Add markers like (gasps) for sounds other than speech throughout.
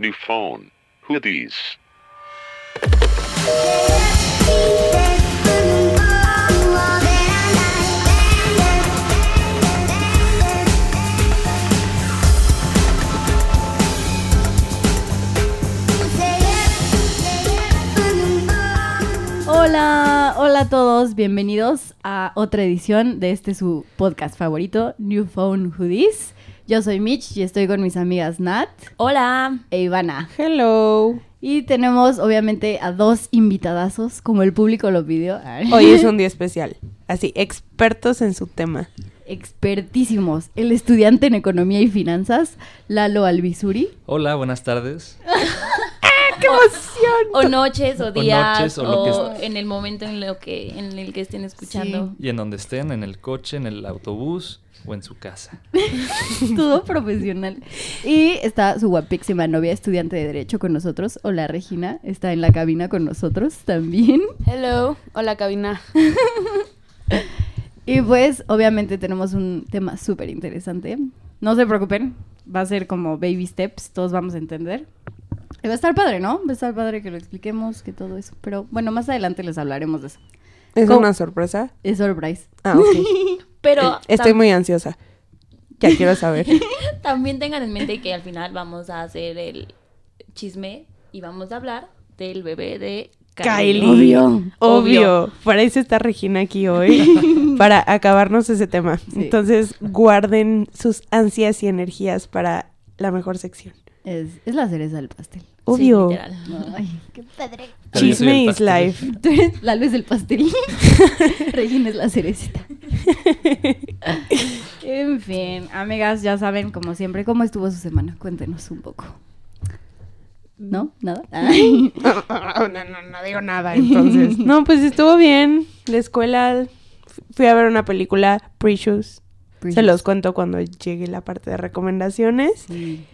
New phone. Who these? Hola, hola a todos, bienvenidos a otra edición de este su podcast favorito, New Phone Hoodies. Yo soy Mitch y estoy con mis amigas Nat Hola. e Ivana. Hello. Y tenemos obviamente a dos invitadazos, como el público lo pidió. (laughs) Hoy es un día especial. Así, expertos en su tema. Expertísimos. El estudiante en economía y finanzas, Lalo Albizuri. Hola, buenas tardes. (laughs) ¡Qué emoción! O noches, o O días, noches, o, o lo que en el momento en, lo que, en el que estén escuchando. Y en donde estén, en el coche, en el autobús o en su casa. (laughs) Todo profesional. Y está su guapísima novia, estudiante de Derecho con nosotros. Hola Regina, está en la cabina con nosotros también. Hello, hola cabina. (laughs) Y pues, obviamente tenemos un tema súper interesante. No se preocupen, va a ser como baby steps, todos vamos a entender. Y va a estar padre, ¿no? Va a estar padre que lo expliquemos, que todo eso. Pero bueno, más adelante les hablaremos de eso. ¿Es ¿Cómo? una sorpresa? Es surprise. Ah, ok. (laughs) Pero Estoy muy ansiosa. Ya quiero saber. (laughs) también tengan en mente que al final vamos a hacer el chisme y vamos a hablar del bebé de Kylie. Obvio. Obvio. Para eso está Regina aquí hoy. (laughs) para acabarnos ese tema. Sí. Entonces, guarden sus ansias y energías para la mejor sección. Es, es la cereza del pastel. Obvio. Sí, literal. Ay, qué padre. Chisme is life. Tú eres la luz del pastel. (laughs) Regina es la cerecita. (laughs) en fin, amigas, ya saben, como siempre, ¿cómo estuvo su semana? Cuéntenos un poco. ¿No? ¿Nada? (laughs) Ay. no, no, no digo nada, entonces. (laughs) No, pues estuvo bien. La escuela. Fui a ver una película, Precious. Se los cuento cuando llegue la parte de recomendaciones. Sí.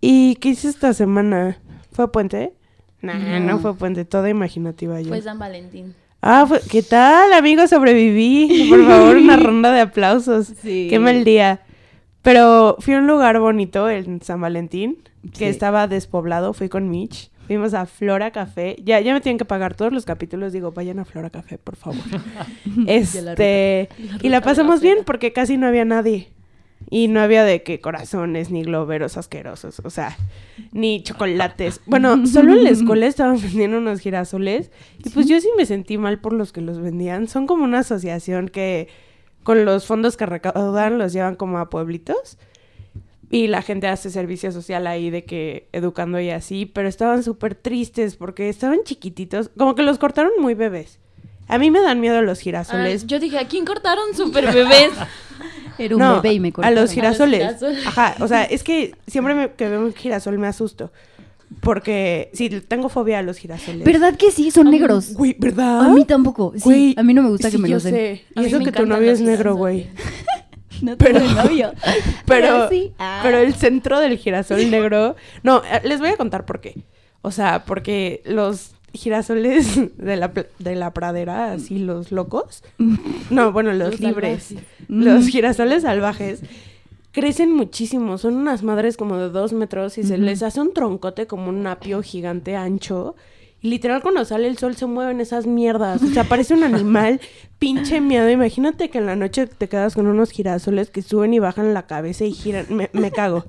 ¿Y qué hice esta semana? ¿Fue puente? Nah, No. no, fue puente, toda imaginativa yo. Fue San Valentín. Ah, fue- ¿qué tal, amigo? Sobreviví. (laughs) Por favor, una ronda de aplausos. Sí. Qué mal día. Pero fui a un lugar bonito en San Valentín, que Sí. estaba despoblado. Fui con Mitch. Fuimos a Flora Café. Ya, ya me tienen que pagar todos los capítulos. Digo, vayan a Flora Café, por favor. (laughs) este. y la ruta pasamos de la bien peda. porque casi no había nadie. Y no había de que corazones, ni globeros asquerosos, o sea, ni chocolates. Bueno, solo en la escuela estaban (laughs) vendiendo unos girasoles. Y pues yo sí me sentí mal por los que los vendían. Son como una asociación que con los fondos que recaudan los llevan como a pueblitos. Y la gente hace servicio social ahí de que educando y así. Pero estaban súper tristes porque estaban chiquititos. Como que los cortaron muy bebés. A mí me dan miedo los Ah, girasoles. yo dije, ¿a quién cortaron super bebés? (laughs) Era un No, bebé y me a cortaron. los girasoles. girasoles. Ajá, o sea, es que siempre me- que veo un girasol me asusto. Porque sí, tengo fobia a los girasoles. ¿Verdad que sí? Son negros. Güey, ¿verdad? A mí tampoco. Sí, Güey, a mí no me gusta sí, que me yo los den. sé. A Y eso que tu novio es negro, güey. (laughs) No Pero- tengo novio. (laughs) Pero, sí. Ah. pero el centro del girasol negro... No, eh, les voy a contar por qué. O sea, porque los girasoles (laughs) de la, de la pradera, así los locos... (laughs) No, bueno, los, Los libres. salvajes. Los girasoles salvajes crecen muchísimo. Son unas madres como de dos metros y se les hace un troncote como un apio gigante ancho. Y literal cuando sale el sol se mueven esas mierdas. O sea, parece un animal (laughs) pinche miedo. Imagínate que en la noche te quedas con unos girasoles que suben y bajan la cabeza y giran. Me, me cago.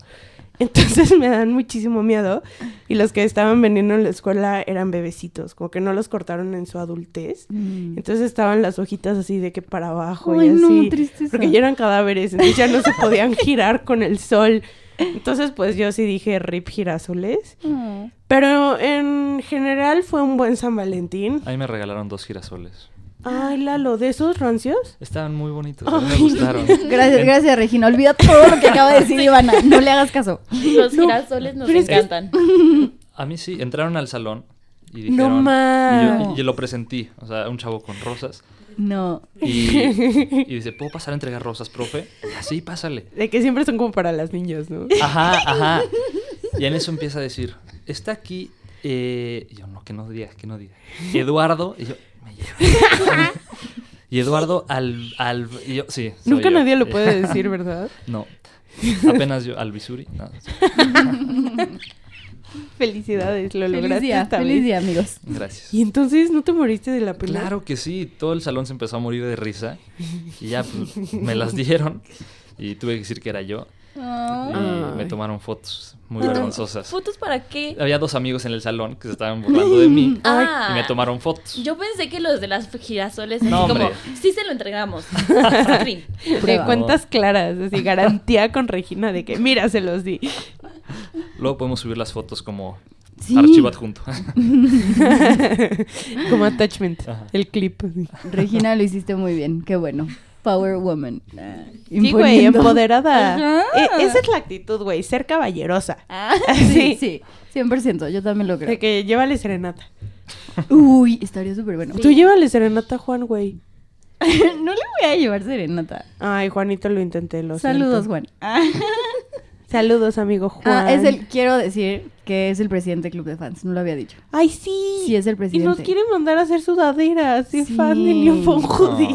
Entonces (laughs) me dan muchísimo miedo. Y los que estaban vendiendo en la escuela eran bebecitos. Como que no los cortaron en su adultez. Mm. Entonces estaban las hojitas así de que para abajo Ay, y no, así. tristeza. porque ya eran cadáveres, entonces ya no se podían (laughs) girar con el sol. Entonces, pues yo sí dije rip girasoles. Ah. Pero en general fue un buen San Valentín. A mí me regalaron dos girasoles. Ay, Lalo, ¿de esos rancios? Estaban muy bonitos, a mí me gustaron. (laughs) Gracias, gracias, Regina. Olvida todo lo que acaba de decir Ivana. No le hagas caso. (laughs) Los girasoles nos es encantan. (laughs) A mí sí, entraron al salón y No dijeron... ma. Y yo, y yo lo presentí, o sea, un chavo con rosas. No. Y, y dice, ¿puedo pasar a entregar rosas, profe? Así, pásale. De que siempre son como para las niñas, ¿no? Ajá, ajá. Y en eso empieza a decir, está aquí... eh", y yo, no, que no diga, que no diga. Eduardo. Y yo, lleva. Y Eduardo al... al yo, sí. soy Nunca yo. nadie lo puede (laughs) decir, ¿verdad? No. Apenas yo, Albizuri. No, sí. (laughs) Felicidades, lo Feliz lograste día, esta feliz vez. día, amigos. Gracias. Y entonces no te moriste de la pena. Claro que sí, todo el salón se empezó a morir de risa y ya pues, me las dieron y tuve que decir que era yo y me tomaron fotos muy vergonzosas. ¿Fotos para qué? Había dos amigos en el salón que se estaban burlando de mí (laughs) Ah. y me tomaron fotos. Yo pensé que los de las girasoles, así No, como, sí se lo entregamos. (laughs) De cuentas claras, así garantía con Regina de que mira, se los di. Luego podemos subir las fotos como Sí. archivo adjunto. (laughs) Como attachment, Ajá. el clip. Regina, lo hiciste muy bien. Qué bueno. Power woman. Ah, Sí, güey, empoderada. E- esa es la actitud, güey, ser caballerosa. Ah, (laughs) sí, Sí. sí. 100%. Yo también lo creo. De que llévale serenata. Uy, estaría súper bueno. Tú llévale serenata a Juan, güey. (laughs) no le voy a llevar serenata. Ay, Juanito lo intenté, lo Saludos, siento. Juan. Ah, Saludos, amigo Juan. es el, quiero decir que es el presidente del club de fans. No lo había dicho. Ay, sí. Sí, es el Y presidente. nos quiere mandar a hacer sudaderas. Soy Sí. fan de Leon Von.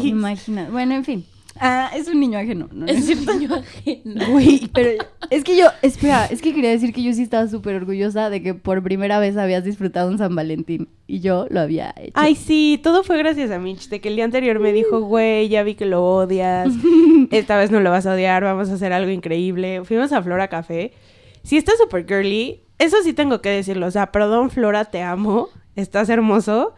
Imagina. Bueno, en fin. Ah, es un niño ajeno. ¿no? Es cierto, (laughs) yo ajeno. Güey, pero es que yo, espera, es que quería decir que yo sí estaba súper orgullosa de que por primera vez habías disfrutado un San Valentín y yo lo había hecho. Ay, sí, todo fue gracias a Mitch. De que el día anterior me dijo, güey, ya vi que lo odias. (laughs) Esta vez no lo vas a odiar, vamos a hacer algo increíble. Fuimos a Flora Café. Sí, está súper girly. Eso sí tengo que decirlo. O sea, perdón, Flora, te amo. Estás hermoso.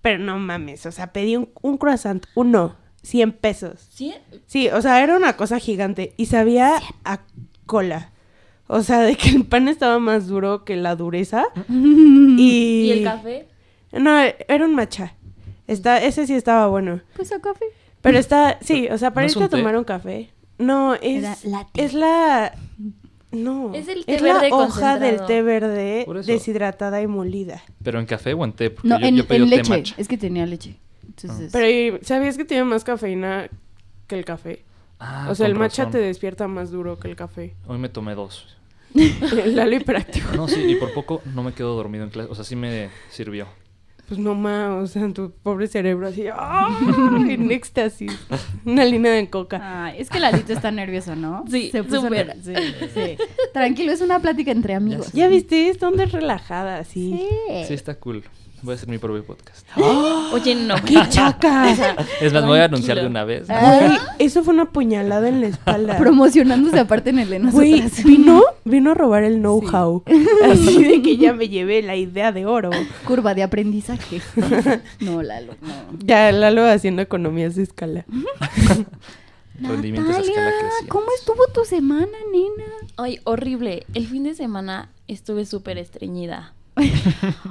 Pero no mames. O sea, pedí un, un croissant, uno, 100 pesos. ¿Sí? Sí, o sea, era una cosa gigante. Y sabía a cola. O sea, de que el pan estaba más duro que la dureza. Y, ¿Y el café? No, era un matcha. Está, ese sí estaba bueno. Pues a café. Pero está, sí, o sea, para ¿No es irte a té? tomar un café. No, Era es, es la... No, Es el té la verde hoja del té verde deshidratada y molida. ¿Pero en café o en té? Porque No, yo, en, yo pedí en un té leche. matcha. Es que tenía leche. Entonces, Pero ¿y ¿sabías que tiene más cafeína que el café? Ah, o sea, el matcha razón. te despierta más duro que el café. Hoy me tomé dos. (laughs) Lalo hiperactivo. No, sí, y por poco no me quedo dormido en clase. O sea, sí me sirvió. Pues no más, o sea, tu pobre cerebro así, ¡ah! en éxtasis. Una línea de coca. Ay, es que Lalito está nervioso, ¿no? Sí, Se puso súper. ner- sí, sí. Tranquilo, es una plática entre amigos. ¿Ya viste? Es donde es relajada, así. Sí. Sí, está cool. Voy a hacer mi propio podcast. (gasps) Oye, no. ¡Qué chaca! (laughs) Es más, me voy a anunciar de una vez. Güey, eso fue una puñalada en la espalda. Promocionándose aparte en el de Güey, vino, (laughs) vino a robar el know-how. (laughs) Así de que ya me llevé la idea de oro. Curva de aprendizaje. No, Lalo, no. Ya Lalo haciendo economías de escala. Rendimientos a escala Natalia. ¿cómo estuvo tu semana, nena? Ay, horrible. El fin de semana estuve súper estreñida.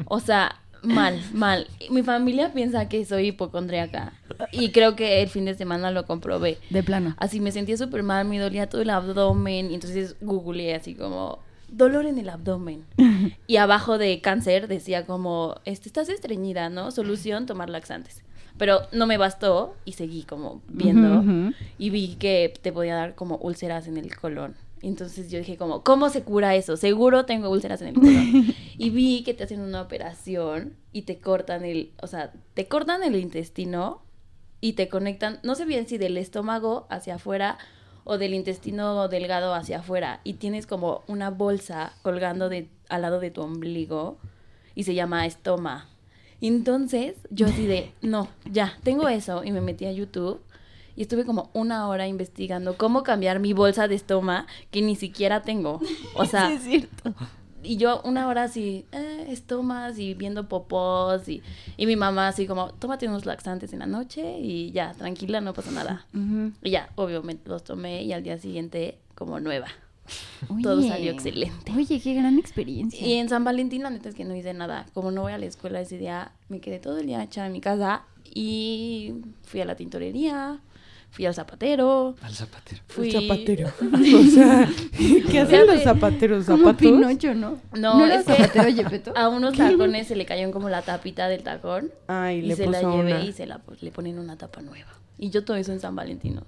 O sea, mal, mal. Mi familia piensa que soy hipocondríaca. Y creo que el fin de semana lo comprobé. De plano. Así me sentía súper mal, me dolía todo el abdomen. Y entonces googleé así como dolor en el abdomen. (laughs) Y abajo de cáncer decía como, este, estás estreñida, ¿no? Solución, tomar laxantes. Pero no me bastó y seguí como viendo. Y vi que te podía dar como úlceras en el colon. Entonces yo dije como, ¿cómo se cura eso? Seguro tengo úlceras en el colon. (laughs) y vi que te hacen una operación y te cortan el, o sea, te cortan el intestino y te conectan, no sé bien si del estómago hacia afuera o del intestino delgado hacia afuera y tienes como una bolsa colgando de al lado de tu ombligo y se llama estoma. Entonces, yo así de, no, ya, tengo eso y me metí a YouTube y estuve como una hora investigando cómo cambiar mi bolsa de estoma que ni siquiera tengo. O sea, (laughs) Sí, es cierto. y yo una hora así, eh, estomas y viendo popós y, y mi mamá así como, tómate unos laxantes en la noche y ya, tranquila, no pasa nada. Y ya, obviamente los tomé y al día siguiente como nueva. (laughs) Todo salió excelente. Oye, qué gran experiencia. Y en San Valentín la neta es que no hice nada. Como no voy a la escuela ese día, me quedé todo el día echada en mi casa y fui a la tintorería, fui al zapatero, Al zapatero. fui... El zapatero. (laughs) O sea, ¿qué hacen los zapateros? Como ¿Zapatos? Pinocho, ¿no? No, era es que a unos tacones se le cayó como la tapita del tacón Ay, y le se la llevé una. y se la le ponen una tapa nueva. Y yo todo eso en San Valentino.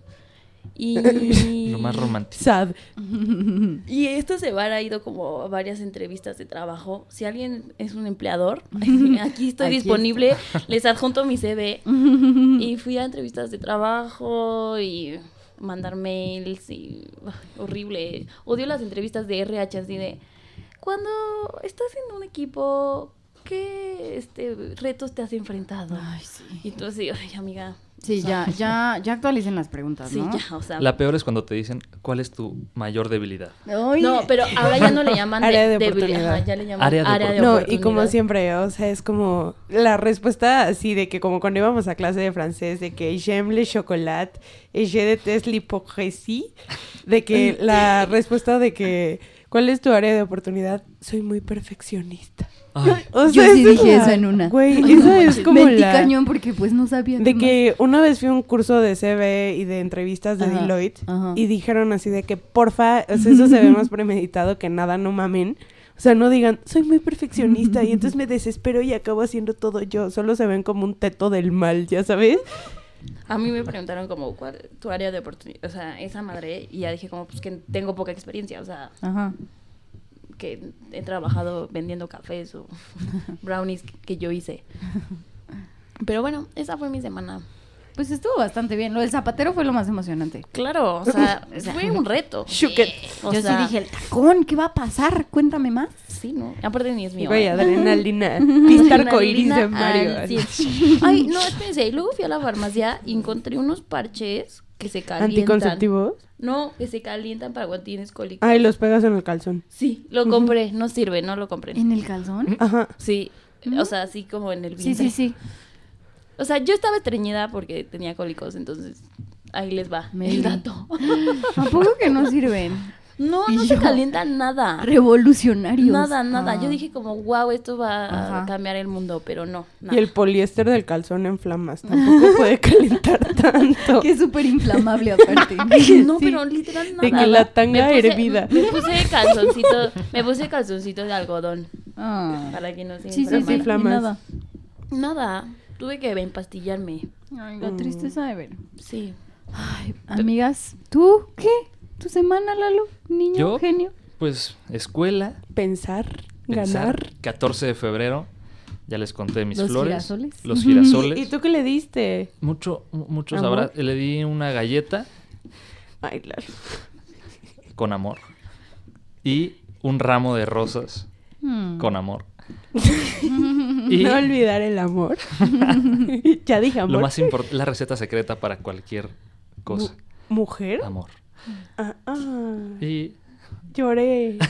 Y (laughs) Lo más romántico. Sad. (laughs) Y esta semana he ido como a varias entrevistas de trabajo. Si alguien es un empleador, (laughs) aquí estoy Aquí disponible. Les adjunto mi CV. y fui a entrevistas de trabajo y mandar mails y horrible. Odio las entrevistas de RH así de cuando estás en un equipo, ¿qué este, retos te has enfrentado? Ay, sí. Y tú así, ay, amiga. Sí, ya, ya, ya actualicen las preguntas, Sí, ¿no? ya, o sea. La peor es cuando te dicen cuál es tu mayor debilidad. Ay. No, pero ahora ya no le llaman de, Área de debil- oportunidad. ajá, ya le llaman Área de área de No, y como siempre, o sea, es como la respuesta así de que como cuando íbamos a clase de francés, de que j'aime le chocolat, et je déteste l'hypocrisie, de que (laughs) la respuesta de que ¿cuál es tu área de oportunidad? Soy muy perfeccionista. Ay, (laughs) O Yo sí dije la- eso en una. Güey, esa (laughs) es como Metí la... cañón porque pues no sabía. De más. que una vez fui a un curso de CV y de entrevistas de Ajá, Deloitte ajá. y dijeron así de que porfa, o sea, eso se ve más premeditado que nada, no mamen. O sea, no digan, soy muy perfeccionista y entonces me desespero y acabo haciendo todo yo. Solo se ven como un teto del mal, ¿ya sabes? A mí me preguntaron como, ¿cuál tu área de oportunidad? O sea, esa madre, y ya dije como, pues que tengo poca experiencia, o sea, Ajá. que he trabajado vendiendo cafés o (laughs) brownies que yo hice. (laughs) Pero bueno, esa fue mi semana. Pues estuvo bastante bien. Lo del zapatero fue lo más emocionante. Claro, o sea, fue un (laughs) reto. Shook it. O Yo sea, sí dije, el tacón, ¿qué va a pasar? Cuéntame más. Sí, ¿no? Aparte ni es mío. Güey, ¿eh? adrenalina. (laughs) Pista arcoíris de Mario. Ay, no, espérense. Y luego fui a la farmacia y encontré unos parches que se calientan. ¿Anticonceptivos? No, que se calientan para cuando tienes cólicos. Ay, los pegas en el calzón. Sí, lo compré. No sirve, no lo compré. ¿En el calzón? Ajá. Sí, o sea, así como en el Sí, vientre. sí, sí. O sea, yo estaba estreñida porque tenía cólicos, entonces ahí les va Maybe. el dato. (laughs) ¿A poco que no sirven? No, Y no se calienta nada. Revolucionarios. Nada, nada. Ah. Yo dije como, wow, esto va Ajá. a cambiar el mundo, pero no. Nada. Y el poliéster del calzón en flamas. Tampoco (laughs) puede calentar tanto. Que es súper inflamable (laughs) aparte. No, Sí. pero literal nada. De que la tanga Me puse- hervida. Me puse calzoncito, me puse calzoncito de algodón Ah. para que no se Sí, sí, sí. inflamara. y flamas. nada. Nada, tuve que empastillarme. Ay, la tristeza de ver. Sí. Ay, amigas, ¿tú qué? ¿Tu semana, Lalo? Niño, ¿Yo? genio. pues escuela, Pensar, pensar, ganar. 14 de febrero, ya les conté mis Los flores. girasoles. Los (laughs) girasoles. ¿Y tú qué le diste? Mucho, mu- muchos abra- Le di una galleta Ay, Lalo. con amor. Y un ramo de rosas Hmm. con amor. (laughs) y No olvidar el amor. (laughs) ya dije amor. lo más importante, la receta secreta para cualquier cosa. Mu- ¿Mujer? Amor. Ah, ah, Y, lloré. (laughs)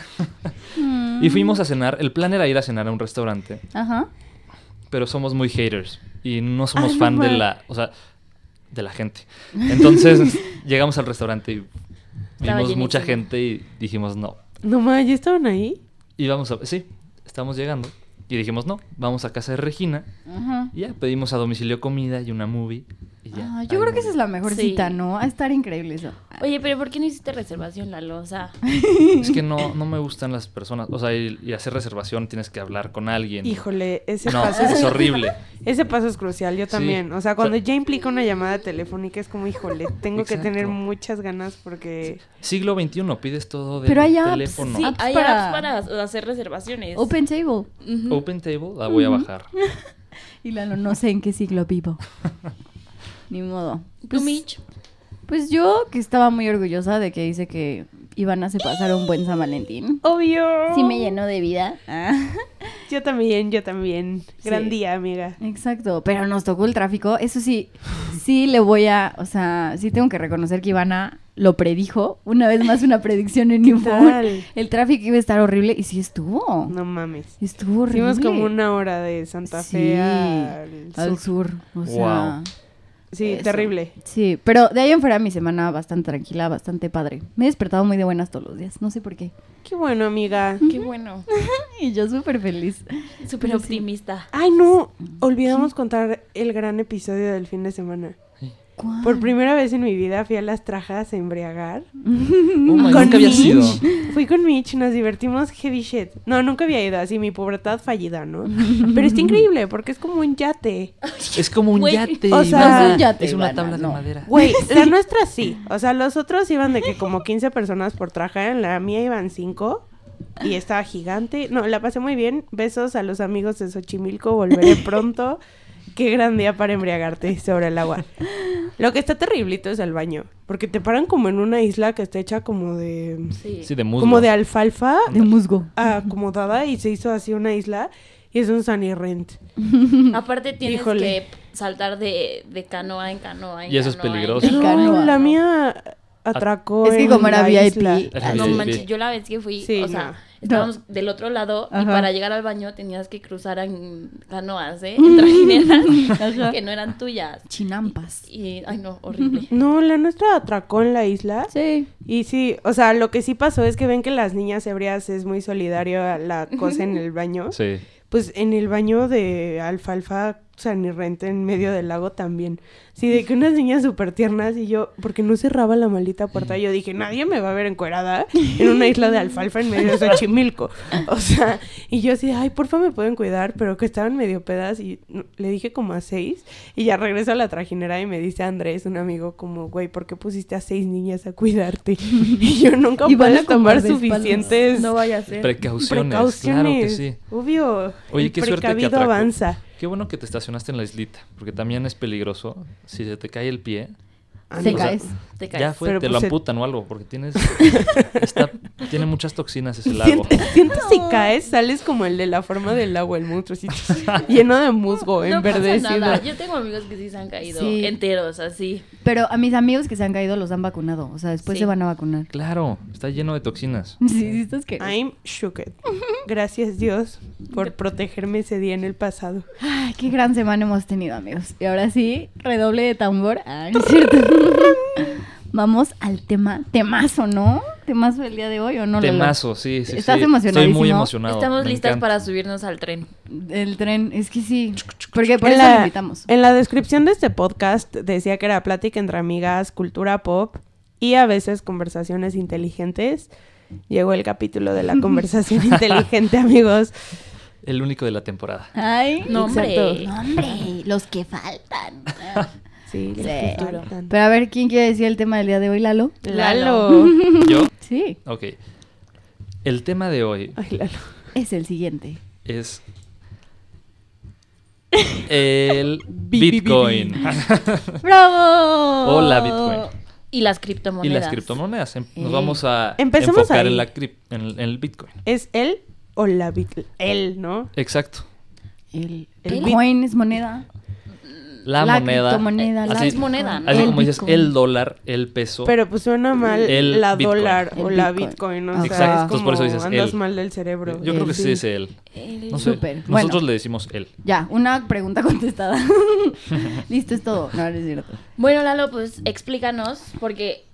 Y fuimos a cenar. El plan era ir a cenar a un restaurante, Ajá. pero somos muy haters. Y no somos Ay, no fan de la, o sea, de la gente. Entonces (laughs) llegamos al restaurante y vimos mucha gente y dijimos no. No más, ¿ya estaban ahí? Y vamos a, sí, estamos llegando. Y dijimos no, vamos a casa de Regina. Ajá. Y ya pedimos a domicilio comida y una movie. Y ya. Ah, yo creo que esa es la mejor Sí. cita, ¿no? A estar increíble eso. Oye, pero ¿por qué no hiciste reservación, Lalo? O sea, (laughs) Es que no, no me gustan las personas. O sea, y, y hacer reservación tienes que hablar con alguien. Híjole, ese No, paso es, es horrible. (laughs) ese paso es crucial, yo Sí. también. O sea, cuando O sea- ya implica una llamada telefónica es como, híjole, tengo que tener muchas ganas porque... Siglo XXI, pides todo de Pero hay apps, teléfono. sí, Apps hay para- apps para hacer reservaciones. Open Table. Open Table, la voy a bajar. (laughs) Y Lalo, no sé en qué siglo vivo. Ni modo. ¿Tú, Pues, Mitch? pues yo que estaba muy orgullosa de que dice que Ivana se pasara un buen San Valentín. Obvio. Sí me llenó de vida. Ah. (laughs) Yo también, yo también. Gran Sí. día, amiga. Exacto, pero nos tocó el tráfico. Eso sí, sí le voy a, o sea, sí tengo que reconocer que Ivana lo predijo. Una vez más una predicción en (laughs) tal? El tráfico iba a estar horrible y sí estuvo. No mames. Estuvo horrible. Hicimos como una hora de Santa Fe Sí, al al sur. sur. O sea, Wow. Sí, eso. terrible. Sí, pero de ahí en fuera mi semana bastante tranquila, bastante padre. Me he despertado muy de buenas todos los días, no sé por qué. Qué bueno, amiga. Qué bueno. (laughs) Y yo súper feliz. Súper sí. optimista. Ay, no. Olvidamos contar el gran episodio del fin de semana. ¿Cuál? Por primera vez en mi vida fui a las trajas a embriagar. (laughs) Oh my, Con nunca había Mitch. sido. Fui con Mitch, nos divertimos heavy shit. No, nunca había ido así, mi pubertad fallida, ¿no? (laughs) Pero está increíble porque es como un yate. Es como un yate. O sea. No es un yate, es una tabla no. de madera. Güey, (laughs) la nuestra sí. O sea, los otros iban de que como 15 personas por traje, en la mía iban 5. Y estaba gigante. No, la pasé muy bien. Besos a los amigos de Xochimilco, volveré pronto. Qué gran día para embriagarte sobre el agua. Lo que está terriblito es el baño, porque te paran como en una isla que está hecha como de Sí. Sí, de musgo. como de alfalfa De musgo. acomodada y se hizo así una isla y es un sunny rent. (laughs) Aparte tienes Híjole. que saltar de, de canoa en canoa. en Y eso es canoa, peligroso. En canoa. canoa. la mía atracó Es que en como era VIP, isla. No Sí, manches, yo la vez que fui, Sí, o sea, no. Estábamos del otro lado y para llegar al baño tenías que cruzar en canoas, ¿eh? (laughs) En trajineras Ajá. que no eran tuyas. Chinampas. Y, ay no, horrible. (laughs) No, la nuestra atracó en la isla. Sí. Y sí, o sea, lo que sí pasó es que ven que las niñas ebrias es muy solidario a la cosa en el baño. Sí. Pues en el baño de alfalfa, San Rente en medio del lago también. Sí, de que unas niñas súper tiernas y yo, porque no cerraba la maldita puerta, yo dije, nadie me va a ver encuerada en una isla de alfalfa en medio de Xochimilco. O sea, y yo así, ay, porfa, me pueden cuidar, pero que estaban medio pedas y le dije como a seis y ya regreso a la trajinera y me dice Andrés, un amigo, como, güey, ¿por qué pusiste a seis niñas a cuidarte? Y yo nunca Y van a tomar suficientes No vaya a ser. Precauciones, claro que sí. Obvio. Oye, el qué suerte que avanza. Qué bueno que te estacionaste en la islita, porque también es peligroso. Si se te cae el pie, Ah, sea, caes. Te caes. ya fue, Pero te pues lo se- amputan o algo, porque tienes (laughs) está- tiene muchas toxinas ese lago. Sientes, sientes si caes, sales como el de la forma del agua, el monstruo, así, (laughs) lleno de musgo, No pasa enverdecido. nada. Yo tengo amigos que sí se han caído Sí. enteros, así. Pero a mis amigos que se han caído los han vacunado. O sea, después Sí. se van a vacunar. Claro, está lleno de toxinas. (laughs) Sí, sí, estás que. I'm shooked. Gracias Dios por protegerme ese día en el pasado. Ay, qué gran semana hemos tenido, amigos. Y ahora sí, redoble de tambor. Ah, no es cierto. (laughs) Vamos al tema. Temazo, ¿no? Temazo del día de hoy, ¿o no? Lolo? Temazo, sí, sí, ¿Estás sí. Estoy emocionadísimo? muy emocionado. Estamos me listas encanta. para subirnos al tren. El tren, es que sí. Porque por en, eso lo la, invitamos. en la descripción de este podcast decía que era plática entre amigas, cultura pop y a veces conversaciones inteligentes. Llegó el capítulo de la (laughs) conversación inteligente, amigos. El único de la temporada. Ay, No, hombre. Exacto. No, hombre, los que faltan. Sí, Sí. Pero a ver, ¿quién quiere decir el tema del día de hoy, Lalo? Lalo. Yo, (laughs) Sí, ok. El tema de hoy Ay, Lalo. es el siguiente. es el (laughs) Bi, bi, bi, Bitcoin (laughs) ¡Bravo! o la Bitcoin. Y las Y criptomonedas. las criptomonedas. Em- Nos Eh. vamos a Empecemos enfocar en, la crip- en, el- en el Bitcoin. ¿Es él o la bit? Él, ¿no? Exacto. El, El el bit- coin es moneda. La, La moneda. criptomoneda, la así, Es moneda, ¿no? así El como dices, el dólar, el peso. Pero pues suena mal El la Bitcoin. dólar o El la Bitcoin. ¿no? O Exacto, sea, es entonces por eso como dices andas mal del cerebro. Yo creo que El- sí es él. El- No sé. Súper. Nosotros Bueno. le decimos él. Ya, una pregunta contestada. (laughs) (laughs) Listo, es todo. No, no es cierto. Bueno, Lalo, pues explícanos, porque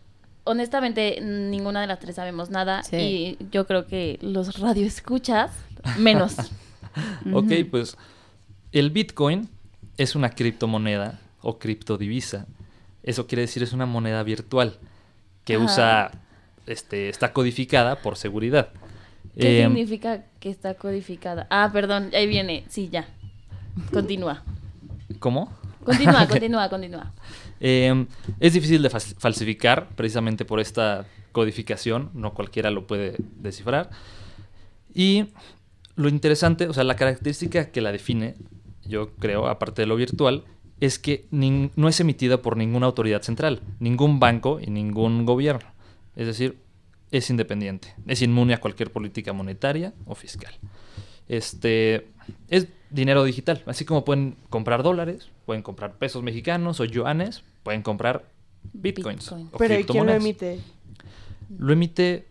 honestamente ninguna de las tres sabemos nada Sí. y yo creo que los radioescuchas menos. (laughs) Ok, pues el Bitcoin es una criptomoneda o criptodivisa. Eso quiere decir es una moneda virtual que Ajá. usa, este, está codificada por seguridad. ¿Qué Eh, significa que está codificada? Ah, perdón, ahí viene. Sí, ya. Continúa. ¿Cómo? Continúa, (laughs) continúa, continúa. Eh, es difícil de falsificar precisamente por esta codificación, no cualquiera lo puede descifrar. Y lo interesante, o sea, la característica que la define, yo creo, aparte de lo virtual, es que no es emitida por ninguna autoridad central, ningún banco y ningún gobierno. Es decir, es independiente, es inmune a cualquier política monetaria o fiscal. Este es dinero digital, así como pueden comprar dólares, pueden comprar pesos mexicanos o yuanes, pueden comprar bitcoins. Bitcoin. o Pero ¿y quién lo emite? Lo emite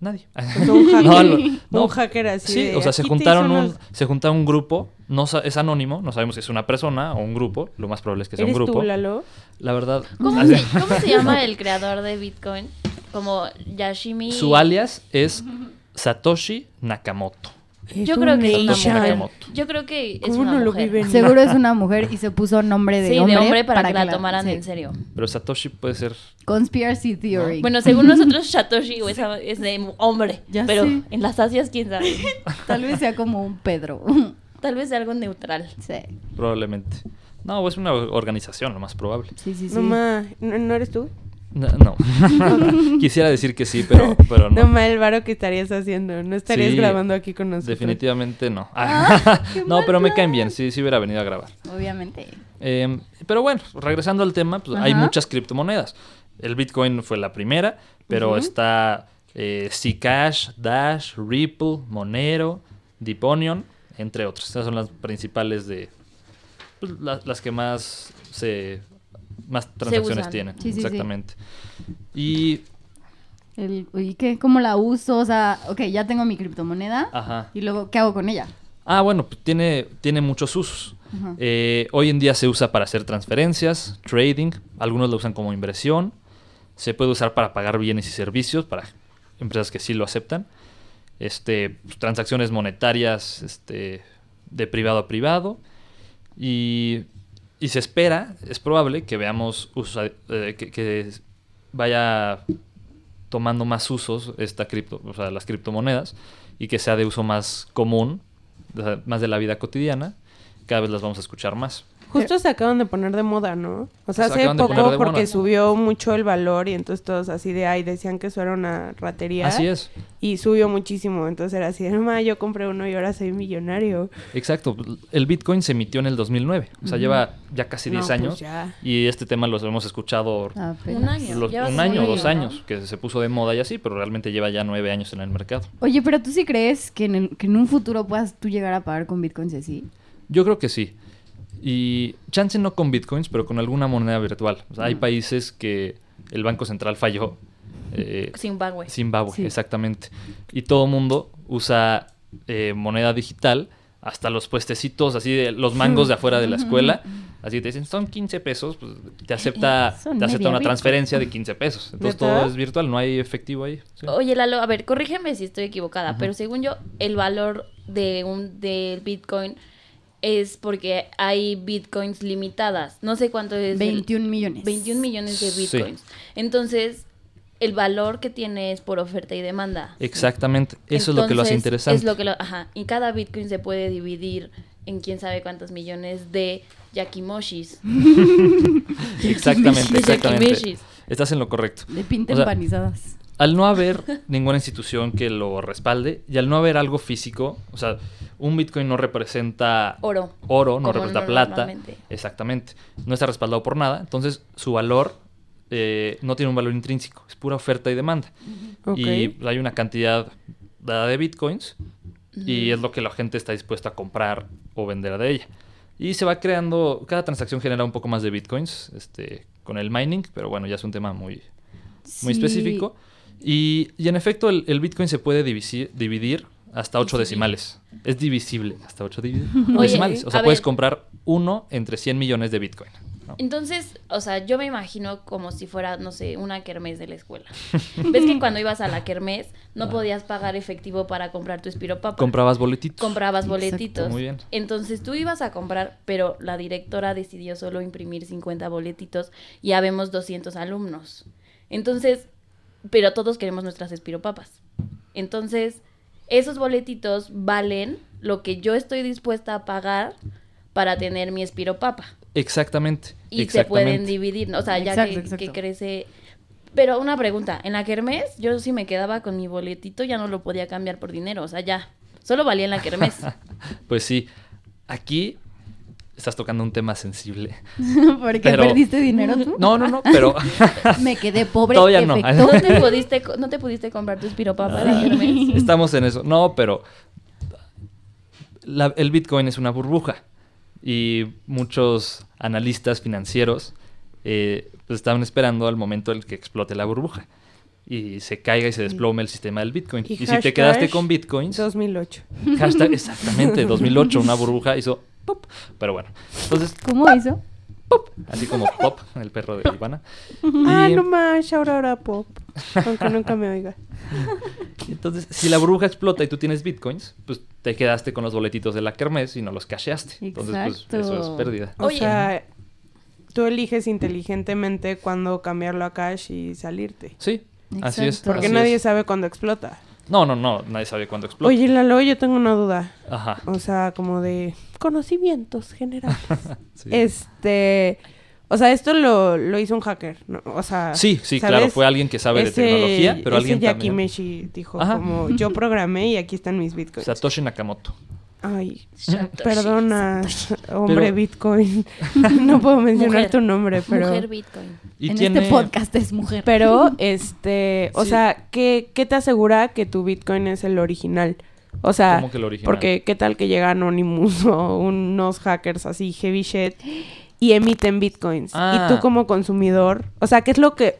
nadie. (laughs) Un hacker. No, lo- (laughs) no. Un hacker así Sí, de, o sea, se "Aquí te juntaron un, se juntaron un grupo, no sa- es anónimo, no sabemos si es una persona o un grupo, lo más probable es que sea un ¿Eres grupo. tú, Lalo? La verdad, ¿Cómo así- se, cómo se (laughs) llama el creador de Bitcoin? Como Yashimi. su alias es Satoshi Nakamoto. Yo creo que es una Satoshi mujer. Nakamoto. Yo creo que es ¿Cómo una no mujer. viven? (laughs) Seguro es una mujer y se puso nombre de Sí, hombre. de hombre para, que la la- tomaran sí. en serio. Pero Satoshi puede ser Conspiracy theory. Bueno, según (laughs) nosotros, Satoshi es de hombre. (laughs) Ya pero en las Asias, quién sabe. Tal vez sea como un Pedro. Tal vez sea algo neutral. sí, probablemente. No, es una organización, lo más probable. sí, sí. sí. No, ma, ¿no, no eres tú? No. no. (laughs) Quisiera decir que sí, pero, pero no. No mal el varo que estarías haciendo. No estarías Sí, grabando aquí con nosotros. Definitivamente no. Ah, (laughs) no, pero me caen bien. Sí, sí hubiera venido a grabar. Obviamente. Eh, pero bueno, regresando al tema, pues, hay muchas criptomonedas. El Bitcoin fue la primera, pero está eh, Zcash, Dash, Ripple, Monero, Deeponion, entre otras. Estas son las principales de pues, la- las que más se más transacciones usan. tienen. Sí, sí, sí. exactamente. Y El, ¿Y qué? ¿Cómo la uso? O sea, ok, ya tengo mi criptomoneda. ajá. ¿Y luego qué hago con ella? Ah, bueno, pues tiene, tiene muchos usos. Eh, hoy en día se usa para hacer transferencias, trading, algunos lo usan como inversión, se puede usar para pagar bienes y servicios, para empresas que sí lo aceptan, este, pues, transacciones monetarias este, de privado a privado, y, y se espera, es probable que veamos eh, que, que vaya tomando más usos esta cripto, o sea, las criptomonedas, y que sea de uso más común, más de la vida cotidiana, cada vez las vamos a escuchar más. Justo se acaban de poner de moda, ¿no? O sea, Se hace poco de porque moda. subió mucho el valor y entonces todos así de ay decían que eso era una ratería. Así es, Y subió muchísimo. Entonces era así de "Ma, yo compré uno y ahora soy millonario. exacto. El Bitcoin se emitió en el 2009, o sea, lleva ya casi 10 No, pues años, ya. y este tema lo hemos escuchado Apenas. Un año. los- un año dos año, ¿no? años, que se puso de moda y así, pero realmente lleva ya nueve años en el mercado. Oye, pero tú sí crees que en, el- que en un futuro puedas tú llegar a pagar con bitcoins así? Yo creo que sí. Y chance no con bitcoins, pero con alguna moneda virtual. O sea, hay países que el Banco Central falló. eh, Zimbabue. Zimbabue, Sí. exactamente. Y todo mundo usa eh, moneda digital, hasta los puestecitos, así de los mangos de afuera de la escuela. Así te dicen, son 15 pesos, pues te acepta, Son te acepta una transferencia de 15 pesos. Entonces todo es virtual, no hay efectivo ahí. sí. Oye, Lalo, a ver, corrígeme si estoy equivocada, pero según yo, el valor de un del Bitcoin es porque hay Bitcoins limitadas. No sé cuánto es. el- 21 millones. 21 millones de Sí. Bitcoins. Entonces, el valor que tiene es por oferta y demanda. Exactamente, eso es lo que lo hace interesante. Es lo que lo, ajá, y cada Bitcoin se puede dividir en quién sabe cuántos millones de Yakimoshis. (laughs) Exactamente, De exactamente. Yakimishis. Estás en lo correcto. De pinta O sea, empanizadas. Al no haber ninguna institución que lo respalde y al no haber algo físico, o sea, un Bitcoin no representa Oro. oro, no Como representa no- plata, exactamente, no está respaldado por nada, entonces su valor eh, no tiene un valor intrínseco, es pura oferta y demanda. Y hay una cantidad dada de Bitcoins y es lo que la gente está dispuesta a comprar o vender de ella. Y se va creando, cada transacción genera un poco más de Bitcoins este, con el mining, pero bueno, ya es un tema muy, muy Sí. específico. Y, y en efecto, el, el Bitcoin se puede divisi- dividir hasta 8 decimales. Es divisible hasta 8 (laughs) Oye, decimales. O sea, puedes ver. comprar uno entre 100 millones de Bitcoin. ¿no? Entonces, o sea, yo me imagino como si fuera, no sé, una kermés de la escuela. (laughs) ¿Ves que cuando ibas a la kermés no podías pagar efectivo para comprar tu espiropapa? Comprabas boletitos. Comprabas Exacto. boletitos. Muy bien. Entonces tú ibas a comprar, pero la directora decidió solo imprimir 50 boletitos y ya vemos 200 alumnos. Entonces, pero todos queremos nuestras espiropapas. Entonces, esos boletitos valen lo que yo estoy dispuesta a pagar para tener mi espiropapa. Exactamente. Y se pueden dividir, ¿no? o sea, ya Exacto, que, exacto. que crece. Pero una pregunta, en la kermés yo sí me quedaba con mi boletito, ya no lo podía cambiar por dinero, o sea, ya, solo valía en la kermés. (laughs) Pues sí, aquí estás tocando un tema sensible. (laughs) ¿Porque Pero- perdiste dinero tú? No, no, no, pero (laughs) Me quedé pobre. Todavía no. ¿No te pudiste, no te pudiste comprar tu espiropapa de kermés? estamos en eso. No, pero la- el Bitcoin es una burbuja y muchos analistas financieros eh, pues estaban esperando al momento en el que explote la burbuja y se caiga y se desplome el sistema del Bitcoin. Y Y, si te quedaste con Bitcoins, 2008. hashtag exactamente 2008 una burbuja hizo pop, pero bueno. Entonces, ¿Cómo hizo? así como pop, el perro de Ivana. Ah, Y- no más, ahora pop. Aunque nunca me oiga. (laughs) Entonces, si la burbuja explota y tú tienes bitcoins, pues te quedaste con los boletitos de la kermés y no los casheaste. Entonces, pues Exacto. eso es pérdida. O Oye. sea, tú eliges inteligentemente cuándo cambiarlo a cash y salirte. Sí, así es. Porque así nadie es. sabe cuándo explota. No, no, no, nadie sabe cuándo explota. Oye, Lalo, yo tengo una duda. Ajá. O sea, como de conocimientos generales. (laughs) sí. Este, O sea, esto lo, lo hizo un hacker, ¿no? O sea, Sí, sí, ¿sabes? claro, fue alguien que sabe Ese- de tecnología, pero ese alguien Yaki también. Meshi dijo Ajá. como yo programé y aquí están mis bitcoins. Satoshi Nakamoto. Ay, Satoshi, perdona, hombre Pero- Bitcoin. (laughs) no puedo mencionar Mujer. tu nombre, pero Mujer Bitcoin. Y en tiene... este podcast es mujer. pero (laughs) este, o Sí. sea, ¿qué, ¿qué te asegura que tu Bitcoin es el original? O sea, ¿Cómo que el original? porque qué tal que llega Anonymous (laughs) o unos hackers así heavy shit y emiten Bitcoins Ah. y tú como consumidor, o sea, ¿qué es lo que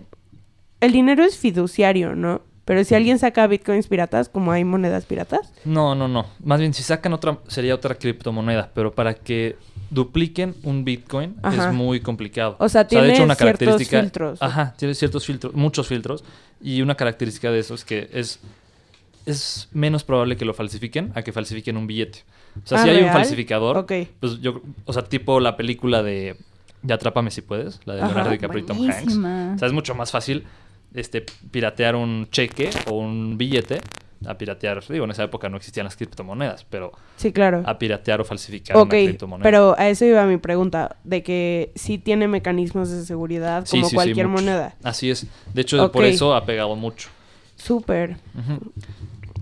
el dinero es fiduciario, ¿no? Pero si alguien saca Bitcoins piratas, como hay monedas piratas, No, no, no. Más bien, si sacan otra, sería otra criptomoneda, pero para que dupliquen un Bitcoin Ajá. es muy complicado. O sea, tiene de hecho, una ciertos característica- filtros. Ajá, tiene ciertos filtros, muchos filtros, y una característica de eso es que es, es menos probable que lo falsifiquen a que falsifiquen un billete. O sea, Ah, si hay un falsificador, Ok. pues yo, o sea, tipo la película de, de Atrápame si puedes, la de. Leonardo DiCaprio y Tom Hanks. O sea, es mucho más fácil este, piratear un cheque o un billete a piratear. Digo, en esa época no existían las criptomonedas, pero sí, claro. a piratear o falsificar Ok, una criptomoneda. pero a eso iba mi pregunta, de que sí tiene mecanismos de seguridad Sí, como sí, sí, cualquier muchos. moneda. Así es. De hecho, por eso ha pegado mucho. Súper.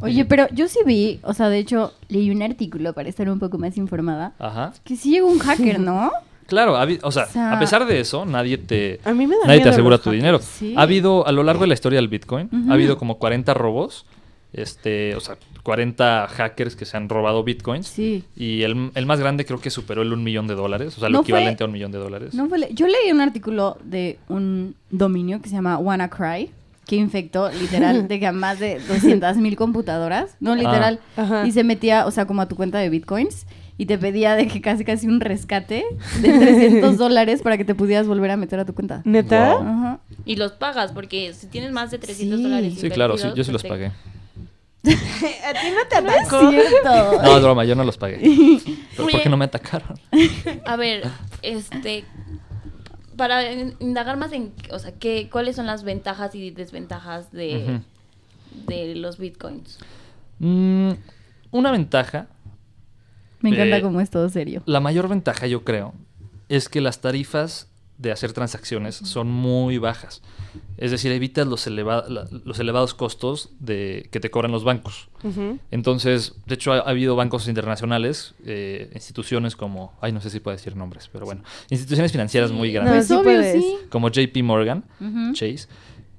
Oye, pero yo sí vi, o sea, de hecho, leí un artículo para estar un poco más informada, Ajá. que sí llegó un hacker, ¿no? (laughs) Claro, ha o, sea, O sea- a pesar de eso, nadie te, A mí me da nadie te asegura tu dinero. Sí. Ha habido, a lo largo de la historia del Bitcoin, ha habido como 40 robos, este, o sea, 40 hackers que se han robado Bitcoins. Sí. Y el, el más grande creo que superó el un millón de dólares, o sea, No lo fue- equivalente a un millón de dólares. No fue Yo leí un artículo de un dominio que se llama WannaCry, que infectó literal (laughs) de que a más de 200 mil computadoras, no literal, Ah, ajá. y se metía, o sea, como a tu cuenta de bitcoins y te pedía de que casi casi un rescate de 300 (laughs) dólares para que te pudieras volver a meter a tu cuenta. ¿Neta? Wow. Ajá. Y los pagas, porque si tienes más de 300 Sí. dólares. Sí, claro, sí, yo sí los te- pagué. (laughs) ¿A ti no te No es atacó? cierto. No, es broma, yo no los pagué. (laughs) ¿Pero Oye. por qué no me atacaron? A ver, este. Para in- indagar más en. O sea, ¿qué, ¿cuáles son las ventajas y desventajas de, de los bitcoins? Mm, una ventaja, Me encanta Eh, cómo es todo serio. la mayor ventaja yo creo, es que las tarifas de hacer transacciones son muy bajas. Es decir, evitas los, eleva- la- los elevados costos de, que te cobran los bancos. Entonces, de hecho, ha, ha habido bancos internacionales, eh, instituciones como, ay, no sé si puedo decir nombres, pero bueno, instituciones financieras muy No, grandes, sí obvio, puedes. sí. como JP Morgan. Chase,